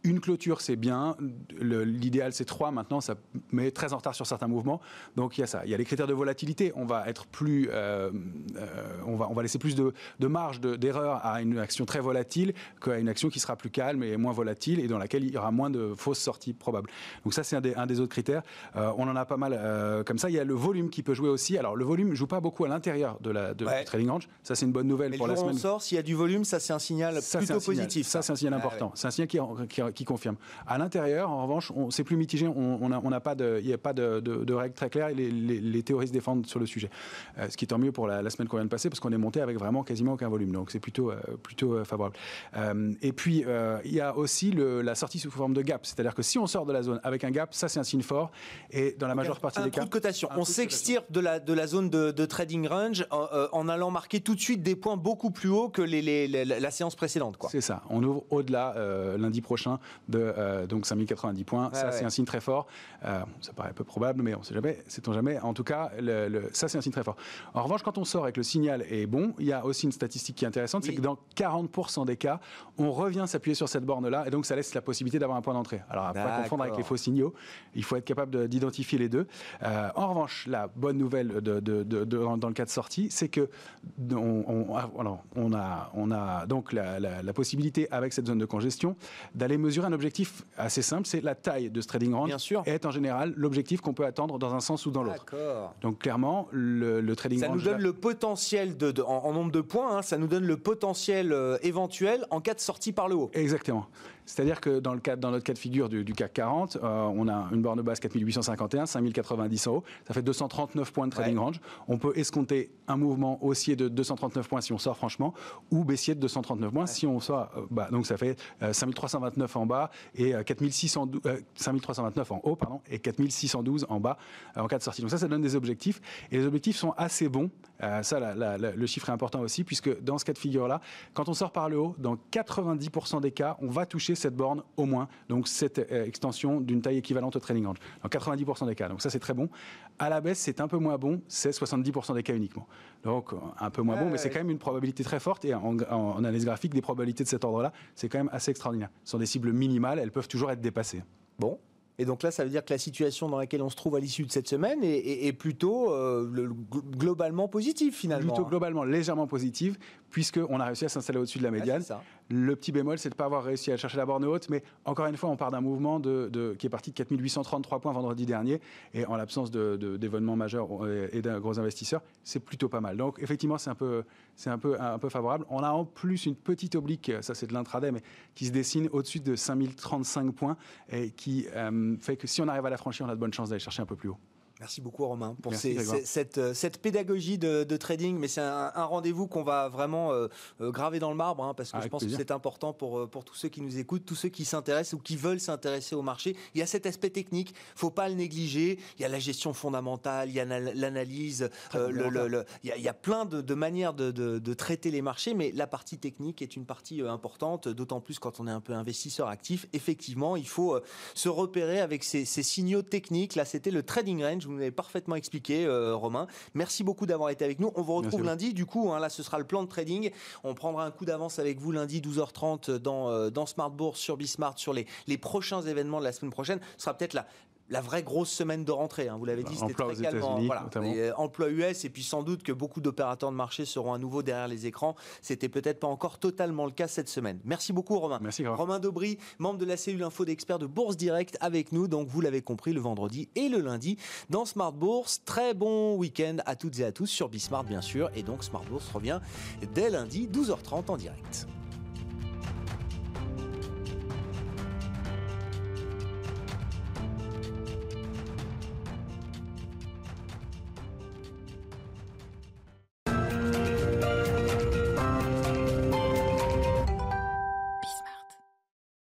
une clôture, c'est bien. L'idéal, c'est trois. Maintenant, ça met très en retard sur certains mouvements. Donc, il y a ça. Il y a les critères de volatilité. On va être plus, euh, euh, on, va, on va laisser plus de, marge d'erreur à une action très volatile qu'à une action qui sera plus calme et moins volatile et dans laquelle il y aura moins de fausses sorties probables. Donc, ça, c'est un des, autres critères. Euh, on en a pas mal comme ça. Il y a le volume qui peut jouer aussi. Alors, le volume ne joue pas beaucoup à l'intérieur de la de trading range. Ça, c'est une bonne nouvelle pour la semaine. on sort, s'il y a du volume, ça, c'est un signal plutôt positif. Ça, c'est un signal important. C'est un signal qui, qui qui confirme. À l'intérieur, en revanche, c'est plus mitigé. On n'a pas de, il n'y a pas de, règles très claires. Et les, théories se défendent sur le sujet. Euh, ce qui est tant mieux pour la, semaine qu'on vient de passer, parce qu'on est monté avec vraiment quasiment aucun volume. Donc c'est plutôt, euh, plutôt euh, favorable. et puis il y a aussi la sortie sous forme de gap, c'est-à-dire que si on sort de la zone avec un gap, ça c'est un signe fort. Et dans la majeure partie des cas, de cotation. on s'extirpe de la, de la zone de, trading range en, allant marquer tout de suite des points beaucoup plus hauts que les, la séance précédente. C'est ça. On ouvre au-delà lundi prochain de euh, donc 5090 points. ça, c'est un signe très fort. Euh, ça paraît peu probable, mais on ne sait jamais. Sait-on jamais. En tout cas, le, ça, c'est un signe très fort. En revanche, quand on sort et que le signal est bon, il y a aussi une statistique qui est intéressante, c'est que dans 40% des cas, on revient s'appuyer sur cette borne-là, et donc ça laisse la possibilité d'avoir un point d'entrée. Alors, à pas confondre avec les faux signaux. Il faut être capable d'identifier les deux. Euh, en revanche, la bonne nouvelle de, dans le cas de sortie, c'est que on, alors, on, a, on a donc la, la possibilité, avec cette zone de congestion, d'aller mesurer un objectif assez simple, c'est la taille de ce trading range Bien sûr. est en général l'objectif qu'on peut attendre dans un sens ou dans l'autre. Donc clairement, le, trading ça range... Ça nous donne le potentiel de, en, nombre de points, hein, ça nous donne le potentiel euh, éventuel en cas de sortie par le haut. Exactement. C'est-à-dire que dans, le cas, dans notre cas de figure du, CAC 40, euh, on a une borne basse 4851, 5090 en haut, ça fait 239 points de trading range. On peut escompter un mouvement haussier de 239 points si on sort franchement, ou baissier de 239 points si on sort euh, bas. Donc ça fait 5329 en bas et 5329 en haut, pardon, et 4612 en bas en cas de sortie. Donc ça, ça donne des objectifs. Et les objectifs sont assez bons. Ça, le chiffre est important aussi, puisque dans ce cas de figure-là, quand on sort par le haut, dans 90% des cas, on va toucher cette borne au moins, donc cette euh, extension d'une taille équivalente au trailing range, dans 90% des cas. Donc ça c'est très bon. À la baisse, c'est un peu moins bon, c'est 70% des cas uniquement. Donc un peu moins bon, mais c'est quand même une probabilité très forte. Et en, en analyse graphique, des probabilités de cet ordre-là, c'est quand même assez extraordinaire. Ce sont des cibles minimales, elles peuvent toujours être dépassées. Bon, et donc là, ça veut dire que la situation dans laquelle on se trouve à l'issue de cette semaine est, plutôt euh, globalement positive finalement. Plutôt globalement légèrement positive, puisqu'on a réussi à s'installer au-dessus de la médiane. Le petit bémol, c'est de ne pas avoir réussi à chercher la borne haute, mais encore une fois, on part d'un mouvement qui est parti de 4833 points vendredi dernier, et en l'absence d'événements majeurs et d'un gros investisseurs, c'est plutôt pas mal. Donc effectivement, c'est un peu, un peu, un peu favorable. On a en plus une petite oblique, ça c'est de l'intraday, mais qui se dessine au-dessus de 5035 points et qui euh, fait que si on arrive à la franchir, on a de bonnes chances d'aller chercher un peu plus haut. Merci beaucoup Romain pour cette, euh, cette, pédagogie de, trading, mais c'est un, rendez-vous qu'on va vraiment euh, euh, graver dans le marbre, hein, parce que je pense que c'est important pour, pour tous ceux qui nous écoutent, tous ceux qui s'intéressent ou qui veulent s'intéresser au marché. Il y a cet aspect technique, faut pas le négliger. Il y a la gestion fondamentale, il y a l'analyse, il, y a plein de, manières de, de, traiter les marchés, mais la partie technique est une partie importante, d'autant plus quand on est un peu investisseur actif. Effectivement, il faut se repérer avec ces, ces signaux techniques. Là, c'était le trading range vous avez parfaitement expliqué, euh, Romain. Merci beaucoup d'avoir été avec nous. On vous retrouve lundi, du coup, hein, là, ce sera le plan de trading. On prendra un coup d'avance avec vous lundi, 12h30, dans, euh, dans Smart Bourse, sur Bismart, sur les, les prochains événements de la semaine prochaine. Ce sera peut-être la, la vraie grosse semaine de rentrée. Hein. Vous l'avez dit, c'était très calme. Voilà. emploi US et puis sans doute que beaucoup d'opérateurs de marché seront à nouveau derrière les écrans. C'était peut-être pas encore totalement le cas cette semaine. Merci beaucoup Romain. Merci Romain Daubry, membre de la cellule info d'experts de Bourse Direct avec nous. Donc vous l'avez compris le vendredi et le lundi dans Smart Bourse. Très bon week-end à toutes et à tous sur Bismart bien sûr. Et donc Smart Bourse revient dès lundi 12h30 en direct.